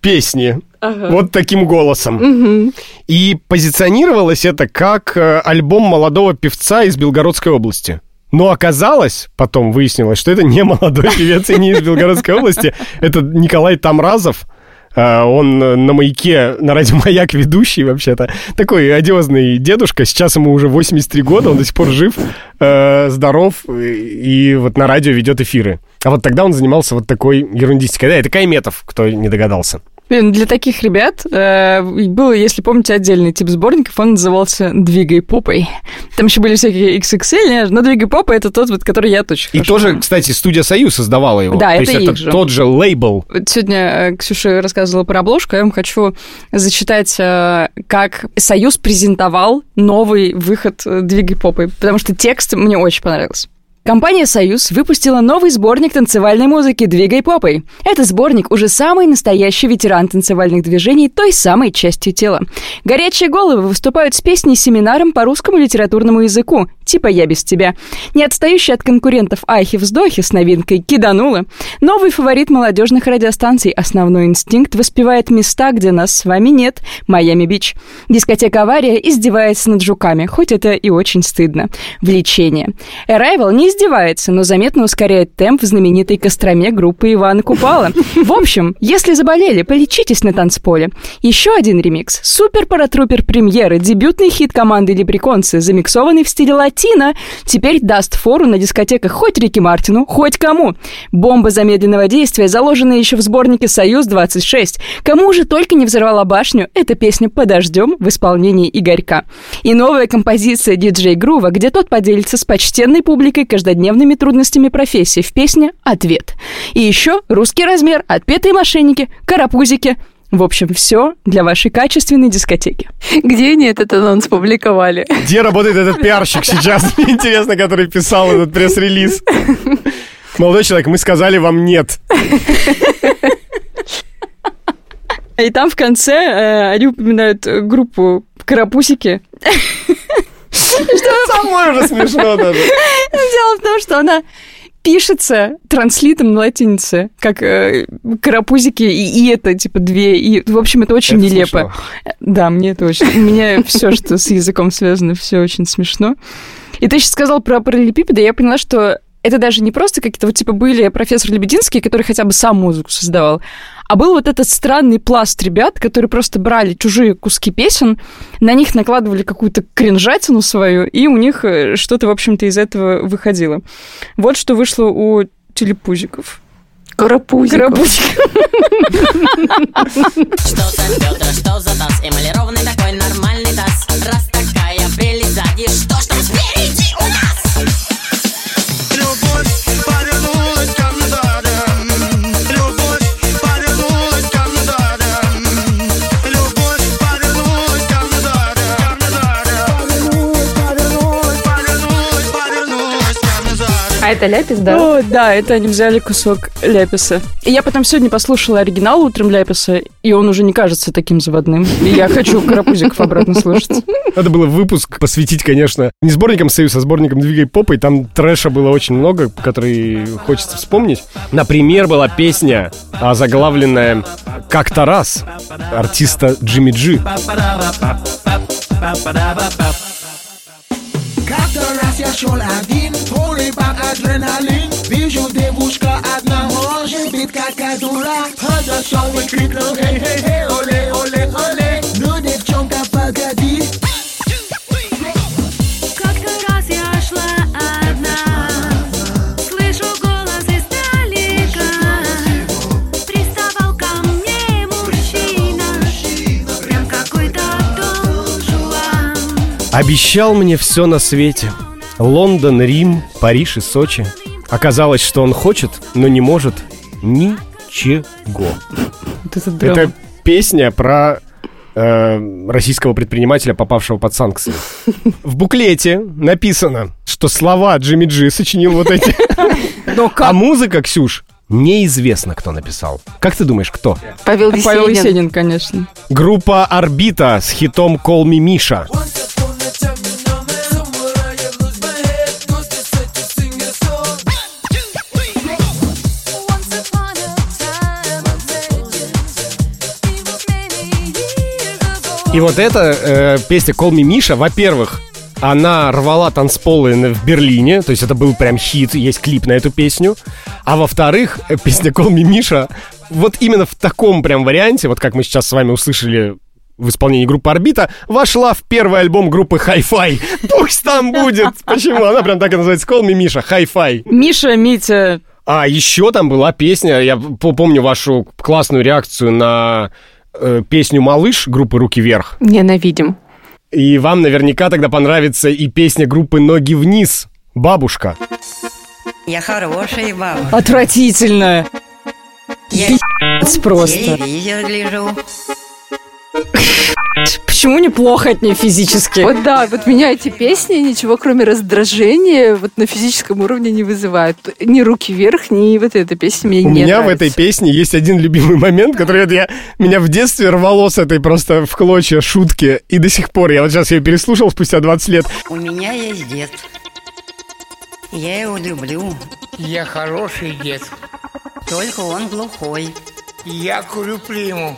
песни вот таким голосом. И позиционировалось это как э, альбом молодого певца из Белгородской области. Но оказалось, потом выяснилось, что это не молодой певец и не из Белгородской области. Это Николай Тамразов. Э, Он э, на маяке, на радио «Маяк» ведущий вообще-то. Такой одиозный дедушка. Сейчас ему уже 83 года, он до сих пор жив, э, здоров и, и вот на радио ведет эфиры. А вот тогда он занимался вот такой ерундистикой. Да, это Кайметов, кто не догадался. Для таких ребят э, был, если помните, отдельный тип сборников, он назывался «Двигай попой». Там еще были всякие XXL, но «Двигай попой» — это тот, вот, который я точно И тоже, помню. кстати, студия «Союз» создавала его. Да, То это есть это же. тот же лейбл. Сегодня э, Ксюша рассказывала про обложку, я вам хочу зачитать, э, как Союз презентовал новый выход э, «Двигай попой», потому что текст мне очень понравился. Компания «Союз» выпустила новый сборник танцевальной музыки «Двигай попой». Это сборник уже самый настоящий ветеран танцевальных движений той самой частью тела. Горячие головы выступают с песней семинаром по русскому литературному языку, типа «Я без тебя». Не отстающий от конкурентов «Ахи-вздохи» с новинкой «Киданула». Новый фаворит молодежных радиостанций «Основной инстинкт» воспевает места, где нас с вами нет – Майами-Бич. Дискотека «Авария» издевается над жуками, хоть это и очень стыдно. Влечение. Arrival не издевается, но заметно ускоряет темп в знаменитой Костроме группы Ивана Купала. В общем, если заболели, полечитесь на танцполе. Еще один ремикс. Супер-паратрупер премьеры, дебютный хит команды Лепреконцы, замиксованный в стиле латино, теперь даст фору на дискотеках хоть Рики Мартину, хоть кому. Бомба замедленного действия, заложенная еще в сборнике «Союз-26». Кому же только не взорвала башню, эта песня «Подождем» в исполнении Игорька. И новая композиция диджей Грува, где тот поделится с почтенной публикой каждодневными трудностями профессии в песне «Ответ». И еще русский размер, отпетые мошенники, карапузики. В общем, все для вашей качественной дискотеки. Где они этот анонс публиковали? Где работает этот пиарщик сейчас? Мне <laughs> интересно, который писал этот пресс-релиз. Молодой человек, мы сказали вам нет. И там в конце э, они упоминают группу Карапусики. <laughs> Что самое уже смешно даже. Дело в том, что она пишется транслитом на латинице, как э, карапузики, и, и это, типа, две. И, в общем, это очень Это нелепо. Да, мне это очень... У меня все, что с языком связано, все очень смешно. И ты сейчас сказал про параллелепипеды, я поняла, что это даже не просто какие-то вот типа были профессор Лебединский, который хотя бы сам музыку создавал, а был вот этот странный пласт ребят, которые просто брали чужие куски песен, на них накладывали какую-то кринжатину свою, и у них э, что-то, в общем-то, из этого выходило. Вот что вышло у телепузиков. Карапузиков. Карапузиков. Что за бедра, что за таз Эмалированный такой нормальный таз Раз такая прелесть сзади Что А это ляпис, да? О, да, это они взяли кусок ляписа. И я потом сегодня послушала оригинал утром ляписа, и он уже не кажется таким заводным. И я хочу карапузиков обратно слушать. Надо было выпуск посвятить, конечно, не сборникам «Союз», а сборникам «Двигай попой». Там трэша было очень много, который хочется вспомнить. Например, была песня, заглавленная «Как-то раз» артиста Джимми Джи. Как-то раз я шел один, полный бак адреналин Вижу девушка одна, может быть какая дура Подошел и крикнул, эй, эй, эй, оле, оле, оле Ну, Обещал мне все на свете. Лондон, Рим, Париж и Сочи. Оказалось, что он хочет, но не может ничего. Вот это драма. Это песня про э, российского предпринимателя, попавшего под санкции. В буклете написано, что слова Джимми Джи сочинил вот эти. А музыка, Ксюш, неизвестно, кто написал. Как ты думаешь, кто? Павел Весенин. Павел Есенин, конечно. Группа «Орбита» с хитом «Call me Миша». И вот эта э, песня «Call me Миша», во-первых, она рвала танцполы в Берлине, то есть это был прям хит, есть клип на эту песню. А во-вторых, э, песня «Call me Миша» вот именно в таком прям варианте, вот как мы сейчас с вами услышали в исполнении группы «Орбита», вошла в первый альбом группы «Хай-Фай». Пусть там будет. Почему? Она прям так и называется «Call me Миша», «Хай-Фай». Миша, Митя, А еще там была песня, я помню вашу классную реакцию на э, песню «Малыш» группы «Руки вверх». Ненавидим. И вам наверняка тогда понравится и песня группы «Ноги вниз», «Бабушка». Я хорошая баба. отвратительно. Я Пи***ц просто. телевизор гляжу. <laughs> Почему неплохо от нее физически? Вот да, вот меня эти песни ничего кроме раздражения вот на физическом уровне не вызывают. Ни руки вверх, ни вот эта песня мне У не меня в нравится. этой песне есть один любимый момент, который вот я, меня в детстве рвало с этой просто в клочья шутки. И до сих пор, я вот сейчас ее переслушал спустя 20 лет. У меня есть дед. Я его люблю. Я хороший дед. Только он глухой. Я курю приму.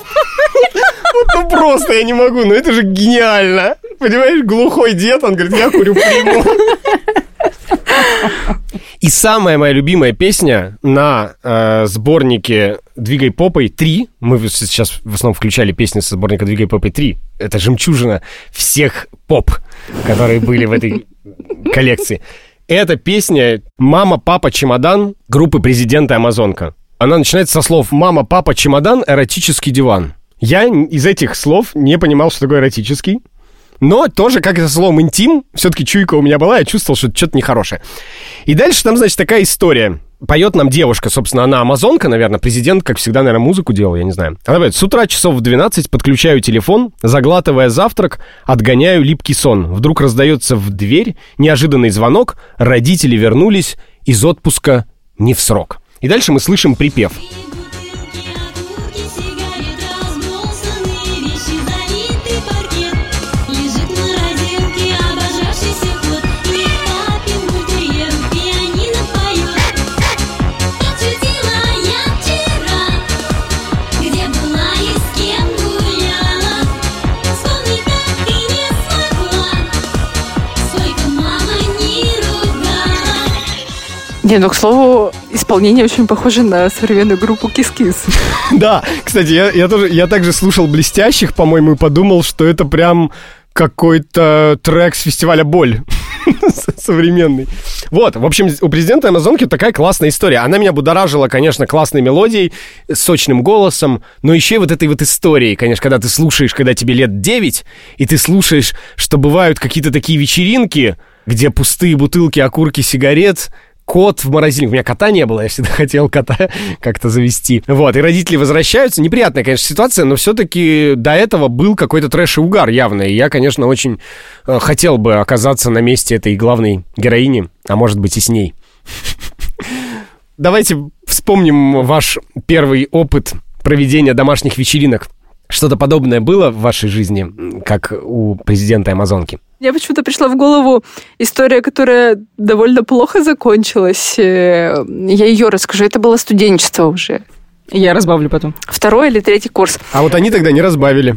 Ну просто я не могу, ну это же гениально. Понимаешь, глухой дед, он говорит, я курю приму. И самая моя любимая песня на э, сборнике «Двигай попой 3». Мы сейчас в основном включали песни со сборника «Двигай попой 3». Это жемчужина всех поп, которые были в этой коллекции. Это песня «Мама, папа, чемодан» группы «Президента Амазонка». Она начинается со слов «Мама, папа, чемодан, эротический диван». Я из этих слов не понимал, что такое эротический. Но тоже, как и со словом «интим», все-таки чуйка у меня была, я чувствовал, что что-то нехорошее. И дальше там, значит, такая история. Поет нам девушка, собственно, она амазонка, наверное, президент, как всегда, наверное, музыку делал, я не знаю. Она говорит, с утра часов в 12 подключаю телефон, заглатывая завтрак, отгоняю липкий сон. Вдруг раздается в дверь неожиданный звонок, родители вернулись из отпуска не в срок. И дальше мы слышим припев. Не, ну, к слову, исполнение очень похоже на современную группу Кис-Кис. Да, кстати, я, я тоже, я также слушал «Блестящих», по-моему, и подумал, что это прям какой-то трек с фестиваля «Боль» <laughs> современный. Вот, в общем, у Президента и Амазонки такая классная история. Она меня будоражила, конечно, классной мелодией, сочным голосом, но еще и вот этой вот историей, конечно, когда ты слушаешь, когда тебе лет 9, и ты слушаешь, что бывают какие-то такие вечеринки, где пустые бутылки, окурки сигарет, кот в морозильнике. У меня кота не было, я всегда <laughs> хотел кота как-то завести. Вот, и родители возвращаются. Неприятная, конечно, ситуация, но все-таки до этого был какой-то трэш и угар явно. И я, конечно, очень э, хотел бы оказаться на месте этой главной героини, а может быть и с ней. <laughs> Давайте вспомним ваш первый опыт проведения домашних вечеринок. Что-то подобное было в вашей жизни, как у президента Амазонки? Мне почему-то пришла в голову история, которая довольно плохо закончилась. Э, Я ее расскажу. Это было студенчество уже. Я разбавлю потом. Второй или третий курс. А вот они тогда не разбавили.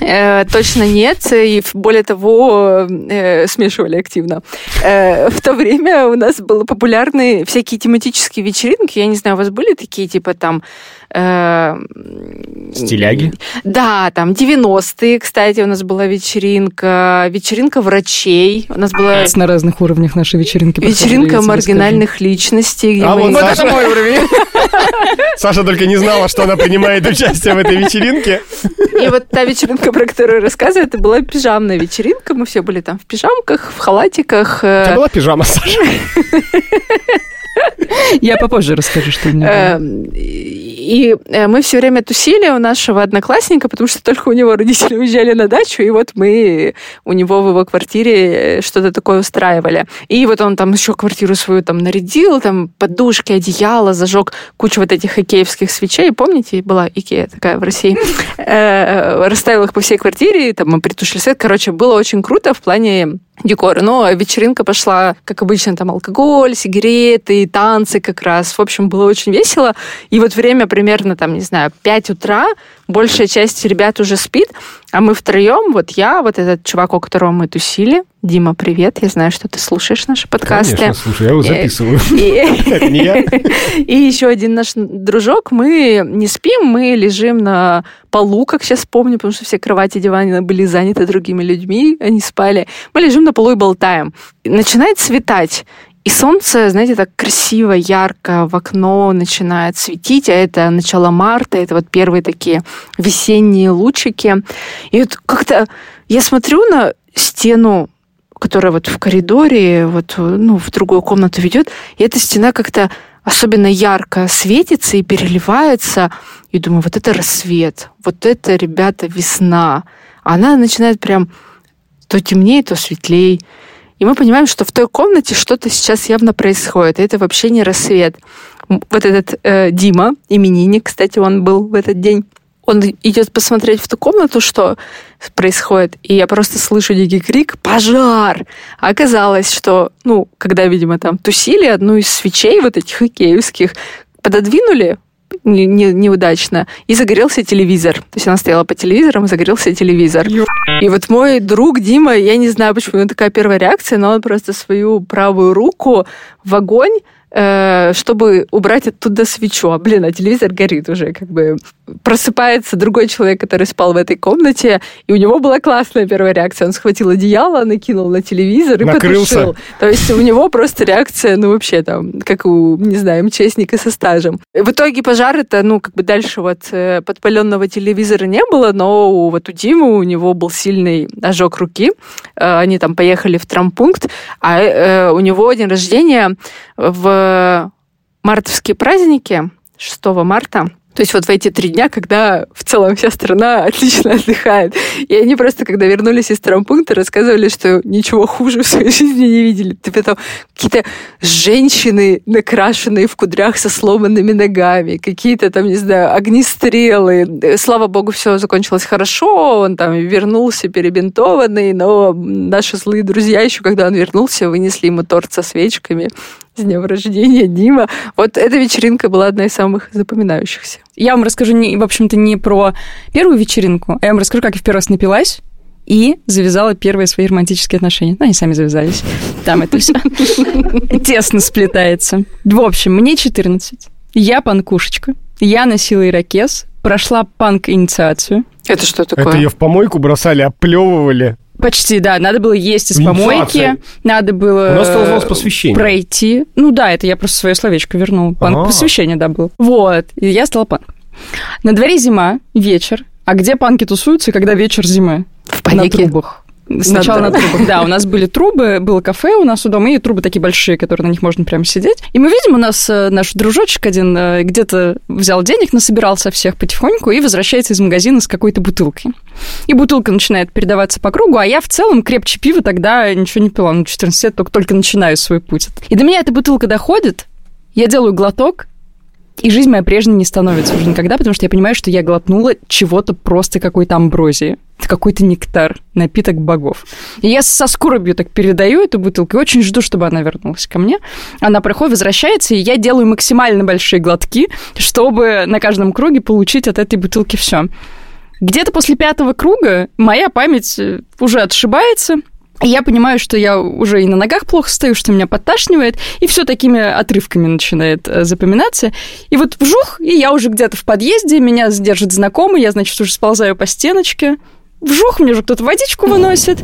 Э, точно нет, и более того, э, смешивали активно. Э, в то время у нас были популярны всякие тематические вечеринки. Я не знаю, у вас были такие, типа там... э, Стиляги? Да, там 90-е, кстати, у нас была вечеринка, вечеринка врачей. У нас была На разных уровнях нашей вечеринки. вечеринка маргинальных личностей. А мы- вот Саша- Саша только не знала, что она принимает участие в этой вечеринке. И вот та вечеринка, про которую рассказываю, это была пижамная вечеринка. Мы все были там в пижамках, в халатиках. У тебя была пижама, Саша? <laughs> Я попозже расскажу, что у меня было. Эм, И э, мы все время тусили у нашего одноклассника, потому что только у него родители уезжали на дачу, и вот мы у него в его квартире э, что-то такое устраивали. И вот он там еще квартиру свою там нарядил, там подушки, одеяло, зажег кучу вот этих икеевских свечей. Помните, была Икея такая в России? <laughs> Э, Расставил их по всей квартире, там мы притушили свет. Короче, было очень круто в плане декора. Но вечеринка пошла, как обычно, там алкоголь, сигареты, танцы как раз. В общем, было очень весело. И вот время примерно, там, не знаю, 5 утра, большая часть ребят уже спит, а мы втроем, вот я, вот этот чувак, у которого мы тусили, Дима, привет, я знаю, что ты слушаешь наши подкасты. Конечно, слушай, я его Э, записываю. <laughs> Это не я. <laughs> и еще один наш дружок, мы не спим, мы лежим на полу, как сейчас помню, потому что все кровати, диваны были заняты другими людьми, они спали. Мы лежим на полу и болтаем. Начинает светать. И солнце, знаете, так красиво, ярко в окно начинает светить, а это начало марта, это вот первые такие весенние лучики. И вот как-то я смотрю на стену которая вот в коридоре, вот, ну, в другую комнату ведет, и эта стена как-то особенно ярко светится и переливается. И думаю, вот это рассвет, вот это, ребята, весна. она начинает прям то темнее, то светлее. И мы понимаем, что в той комнате что-то сейчас явно происходит. И это вообще не рассвет. Вот этот э, Дима, именинник, кстати, он был в этот день, он идет посмотреть в ту комнату, что происходит, и я просто слышу дикий крик «Пожар!». А оказалось, что, ну, когда, видимо, там тусили, одну из свечей вот этих икеевских пододвинули не- не- неудачно, и загорелся телевизор. То есть она стояла по телевизорам, загорелся телевизор. И вот мой друг Дима, я не знаю, почему у него такая первая реакция, но он просто свою правую руку в огонь чтобы убрать оттуда свечу. А, блин, а телевизор горит уже, как бы просыпается другой человек, который спал в этой комнате, и у него была классная первая реакция. Он схватил одеяло, накинул на телевизор и Накрылся. потушил. То есть у него просто реакция, ну, вообще там, как у, не знаю, МЧСника со стажем. В итоге пожар это, ну, как бы дальше вот э, подпаленного телевизора не было, но у, вот у Димы у него был сильный ожог руки. Э, Они там поехали в травмпункт, а э, у него день рождения в мартовские праздники 6 марта. То есть вот в эти три дня, когда в целом вся страна <laughs> отлично отдыхает. И они просто, когда вернулись из травмпункта, рассказывали, что ничего хуже в своей <laughs> жизни не видели. Типа там какие-то женщины, накрашенные в кудрях со сломанными ногами, какие-то там, не знаю, огнестрелы. Слава богу, все закончилось хорошо, он там вернулся перебинтованный, но наши злые друзья еще, когда он вернулся, вынесли ему торт со свечками. С днем рождения, Дима. Вот эта вечеринка была одна из самых запоминающихся. Я вам расскажу, не, в общем-то, не про первую вечеринку, а я вам расскажу, как я в первый раз напилась и завязала первые свои романтические отношения. Ну, они сами завязались. Там это все <laughs> тесно сплетается. В общем, мне 14. Я панкушечка. Я носила ирокез, прошла панк-инициацию. Это что Это ее в помойку бросали, оплевывали. Почти, да. Надо было есть из помойки, надо было У нас это называлось посвящение. пройти. Ну да, это я просто свое словечко вернула. Панк А. посвящение, да, было. Вот, и я стала панк. На дворе зима, вечер. А где панки тусуются, когда вечер зимы? В На панике. трубах. Сначала на трубах, да. У нас были трубы, было кафе у нас у дома, и трубы такие большие, которые на них можно прямо сидеть. И мы видим, у нас э, наш дружочек один э, где-то взял денег, насобирал со всех потихоньку и возвращается из магазина с какой-то бутылкой. И бутылка начинает передаваться по кругу, а я в целом крепче пива тогда ничего не пила. Ну, 14 лет только, только начинаю свой путь. И до меня эта бутылка доходит, я делаю глоток, и жизнь моя прежней не становится уже никогда, потому что я понимаю, что я глотнула чего-то просто какой-то амброзии. Это какой-то нектар, напиток богов. И я со скорбью так передаю эту бутылку и очень жду, чтобы она вернулась ко мне. Она проходит, возвращается, и я делаю максимально большие глотки, чтобы на каждом круге получить от этой бутылки все. Где-то после пятого круга моя память э, уже отшибается, я понимаю, что я уже и на ногах плохо стою, что меня подташнивает, и все такими отрывками начинает э, запоминаться. И вот вжух, и я уже где-то в подъезде, меня задержит знакомый, я, значит, уже сползаю по стеночке. Вжух, мне же кто-то водичку выносит.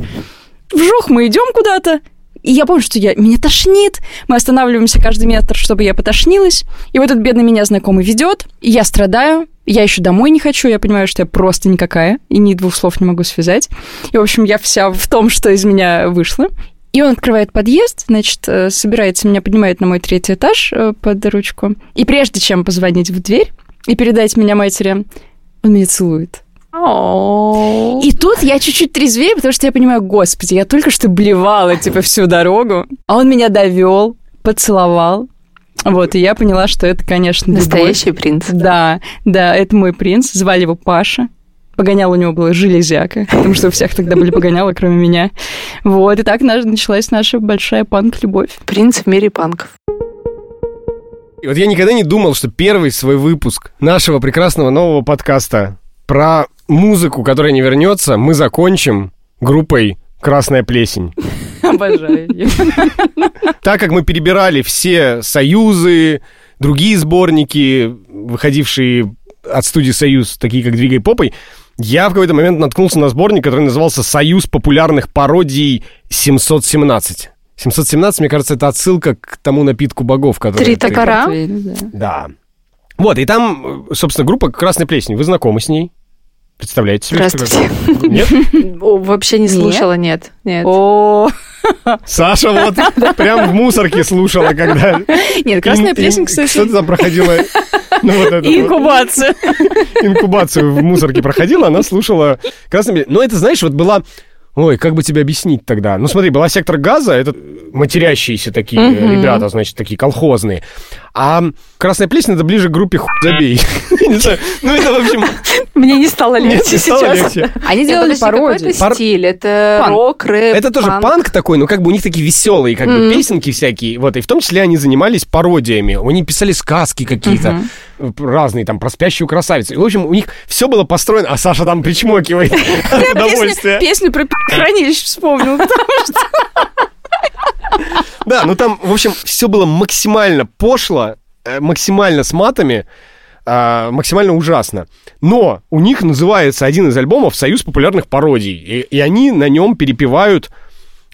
Вжух, мы идем куда-то. И я помню, что я, меня тошнит. Мы останавливаемся каждый метр, чтобы я потошнилась. И вот этот бедный меня знакомый ведет. И я страдаю. Я еще домой не хочу. Я понимаю, что я просто никакая. И ни двух слов не могу связать. И, в общем, я вся в том, что из меня вышло. И он открывает подъезд, значит, э, собирается, меня поднимает на мой третий этаж э, под ручку. И прежде чем позвонить в дверь и передать меня матери, он меня целует. И тут я чуть-чуть трезвее, потому что я понимаю, господи, я только что блевала, типа, всю дорогу. А он меня довел, поцеловал. Вот, и я поняла, что это, конечно, любовь. Настоящий принц. Да, да, это мой принц. Звали его Паша. Погонял у него было железяка, потому что у всех тогда были погонялы, кроме меня. Вот, и так началась наша большая панк-любовь. Принц в мире панков. И вот я никогда не думал, что первый свой выпуск нашего прекрасного нового подкаста про музыку, которая не вернется, мы закончим группой «Красная плесень». Обожаю её. Так как мы перебирали все союзы, другие сборники, выходившие от студии «Союз», такие как «Двигай попой», я в какой-то момент наткнулся на сборник, который назывался «Союз популярных пародий 717». 717, мне кажется, это отсылка к тому напитку богов, который... Три токара? Да. Вот, и там, собственно, группа «Красная плесень». Вы знакомы с ней? Представляете себе? Здравствуйте. Нет? Вообще не слушала, нет. Нет. О, Саша вот прям в мусорке слушала, когда... Нет, «Красная Ин- ин- плесень», кстати. Что ты там проходила? Ну, вот это И вот. инкубацию. инкубацию в мусорке проходила, она слушала красный. Но это, знаешь, вот была... Ой, как бы тебе объяснить тогда? Ну, смотри, была сектор газа, это матерящиеся такие Мгм. ребята, значит, такие колхозные. А красная плесень это ближе к группе хуй забей. <laughs> Ну, это, в общем... Мне не стало легче сейчас. Они делали пародии. это стиль? Это рок, рэп, Это тоже панк такой, но как бы у них такие веселые как бы песенки всякие. Вот, и в том числе они занимались пародиями. Они писали сказки какие-то разные, там, про спящую красавицу. И, в общем, у них все было построено, а Саша там причмокивает <laughs> от удовольствия. песню, песню про хранилище вспомнил. потому что- Да, ну там, в общем, все было максимально пошло, э, максимально с матами, а, максимально ужасно. Но у них называется один из альбомов «Союз популярных пародий», и, и они на нем перепевают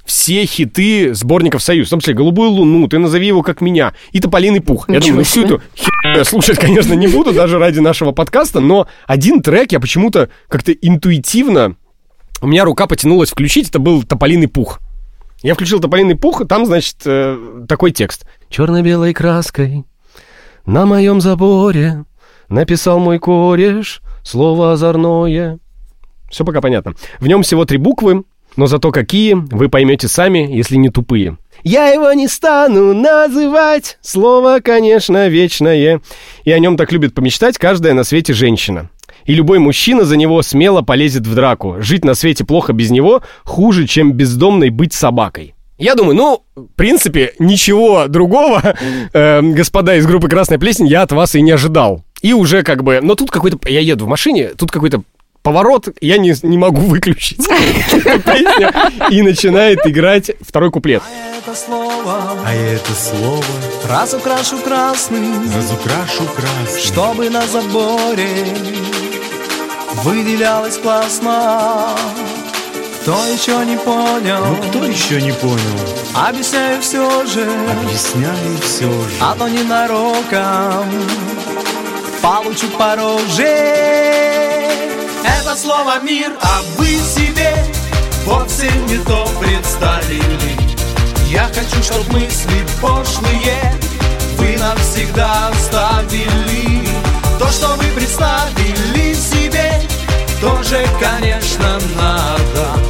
все хиты сборников «Союз», в том числе «Голубую луну», «Ты назови его как меня» и «Тополиный пух». Я Ничего думаю, ну всю эту херню я слушать, конечно, не буду, даже ради нашего подкаста, но один трек я почему-то как-то интуитивно, у меня рука потянулась включить, это был «Тополиный пух». Я включил «Тополиный пух», и там, значит, э, такой текст. Черно-белой краской на моем заборе написал мой кореш слово озорное. Все пока понятно. В нем всего три буквы, но зато какие, вы поймете сами, если не тупые. Я его не стану называть, слово, конечно, вечное. И о нем так любит помечтать каждая на свете женщина. И любой мужчина за него смело полезет в драку. Жить на свете плохо без него хуже, чем бездомной быть собакой. Я думаю, ну, в принципе, ничего другого, <laughs> э, господа из группы «Красная плесень», я от вас и не ожидал. И уже как бы... Но тут какой-то... Я еду в машине, тут какой-то поворот, я не, не могу выключить и начинает играть второй куплет. Это слово, А это слово разукрашу красным, разукрашу красным. чтобы на заборе выделялось классно. Кто еще не понял? Ну кто еще не понял? Объясняю все же, Объясняю все же. а то ненароком получу по роже. Это слово мир, а вы себе вовсе не то представили. Я хочу, чтоб мысли пошлые вы навсегда оставили. То, что вы представили себе, тоже, конечно, надо.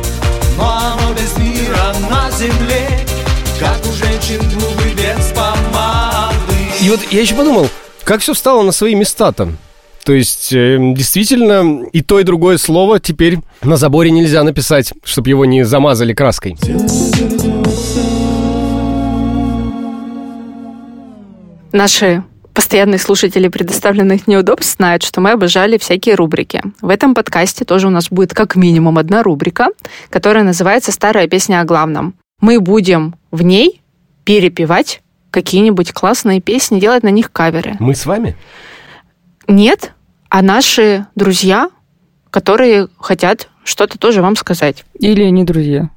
Но оно без мира на земле, как у женщин губы без помады. И вот я еще подумал, как все встало на свои места-то. То есть, э, действительно, и то, и другое слово теперь на заборе нельзя написать, чтобы его не замазали краской. Наши постоянные слушатели предоставленных неудобств знают, что мы обожали всякие рубрики. В этом подкасте тоже у нас будет как минимум одна рубрика, которая называется «Старая песня о главном». Мы будем в ней перепевать какие-нибудь классные песни, делать на них каверы. Мы с вами? Нет, а наши друзья, которые хотят что-то тоже вам сказать. Или не друзья.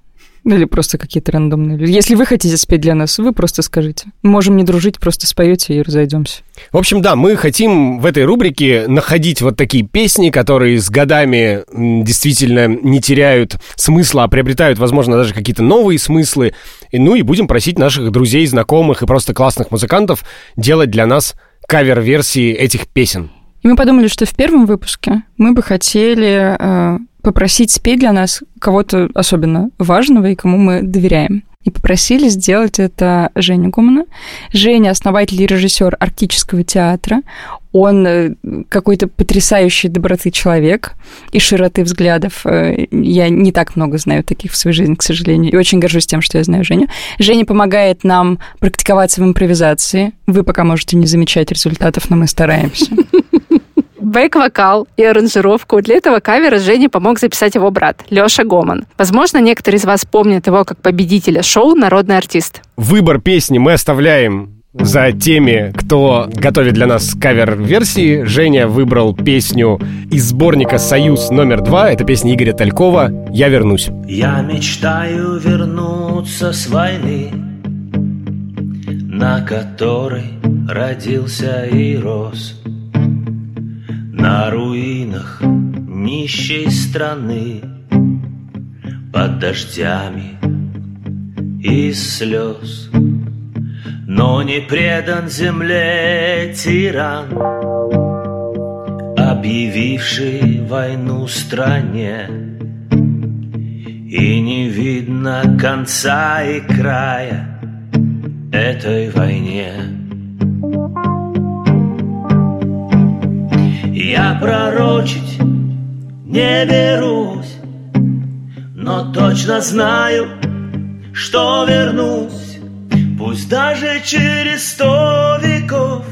Или просто какие-то рандомные люди. Если вы хотите спеть для нас, вы просто скажите. Можем не дружить, просто споете и разойдемся. В общем, да, мы хотим в этой рубрике находить вот такие песни, которые с годами действительно не теряют смысла, а приобретают, возможно, даже какие-то новые смыслы. И, ну и будем просить наших друзей, знакомых и просто классных музыкантов делать для нас кавер-версии этих песен. И мы подумали, что в первом выпуске мы бы хотели э, попросить спеть для нас кого-то особенно важного и кому мы доверяем. И попросили сделать это Женю Гумана. Женя – основатель и режиссер Арктического театра. Он э, какой-то потрясающий доброты человек и широты взглядов. Э, Я не так много знаю таких в своей жизни, к сожалению, и очень горжусь тем, что я знаю Женю. Женя помогает нам практиковаться в импровизации. Вы пока можете не замечать результатов, но мы стараемся. Бэк-вокал и аранжировку для этого кавера Жене помог записать его брат Лёша Гоман. Возможно, некоторые из вас помнят его как победителя шоу «Народный артист». Выбор песни мы оставляем за теми, кто готовит для нас кавер-версии. Женя выбрал песню из сборника «Союз номер два». Это песня Игоря Талькова «Я вернусь». Я мечтаю вернуться с войны, на которой родился и рос. На руинах нищей страны, под дождями из слез. но не предан земле тиран, объявивший войну стране. И не видно конца и края этой войне. Я пророчить не берусь, но точно знаю, что вернусь, пусть даже через сто веков,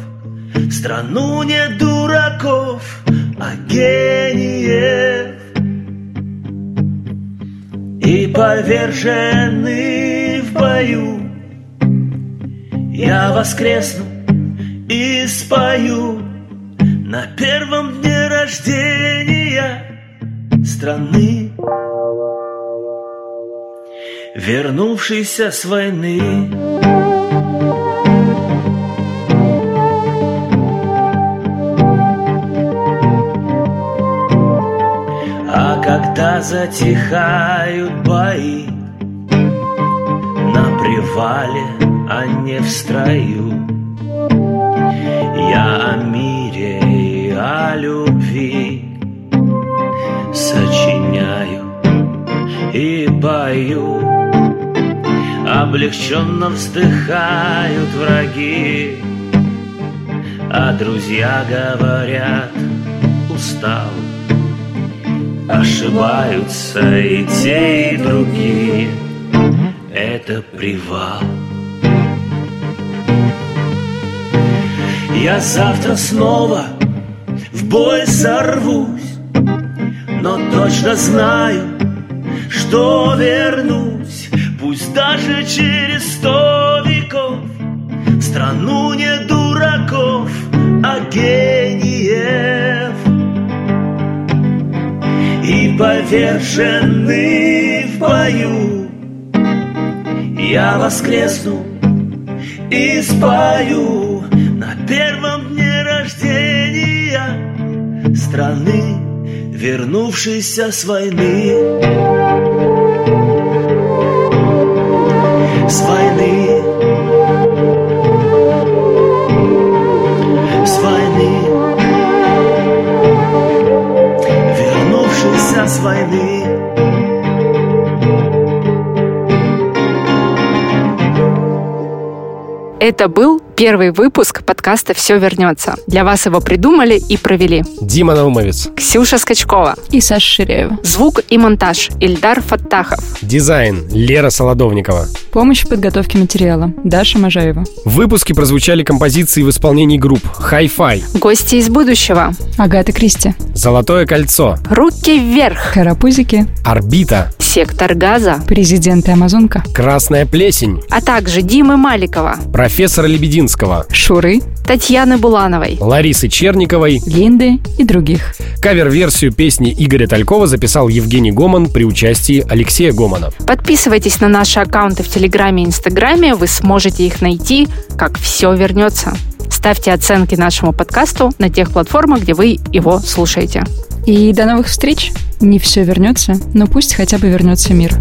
страну не дураков, а гениев. И поверженный в бою Я воскресну и спою На первом дне рождения страны Вернувшийся с войны А когда затихают бои На привале, а не в строю Я о мире о любви Сочиняю и пою. Облегченно вздыхают враги А друзья говорят устал. Ошибаются и те, и другие. Это привал. Я завтра снова в бой сорвусь Но точно знаю, что вернусь. Пусть даже через сто веков В страну не дураков, а гениев. И поверженный в бою Я воскресну и спою На первом Страны, вернувшейся с войны. С войны. С войны. Вернувшийся с войны. Это был первый выпуск подкаста «Все вернется». Для вас его придумали и провели. Дима Наумовец. Ксюша Скачкова. И Саша Ширяева. Звук и монтаж Ильдар Фаттахов. Дизайн Лера Солодовникова. Помощь в подготовке материала Даша Можаева. В выпуске прозвучали композиции в исполнении групп Hi-Fi, Гости из будущего. Агата Кристи. Золотое кольцо, Руки вверх. Карапузики. Орбита, Сектор газа. Президент и Амазонка. Красная плесень, А также Димы Маликова. профессора Лебединского, Шуры. Татьяны Булановой. Ларисы Черниковой. Линды и других. Кавер-версию песни Игоря Талькова записал Евгений Гоман при участии Алексея Гомана. Подписывайтесь на наши аккаунты в Телеграме и Инстаграме. Вы сможете их найти, как все вернется. Ставьте оценки нашему подкасту на тех платформах, где вы его слушаете. И до новых встреч. Не все вернется, но пусть хотя бы вернется мир.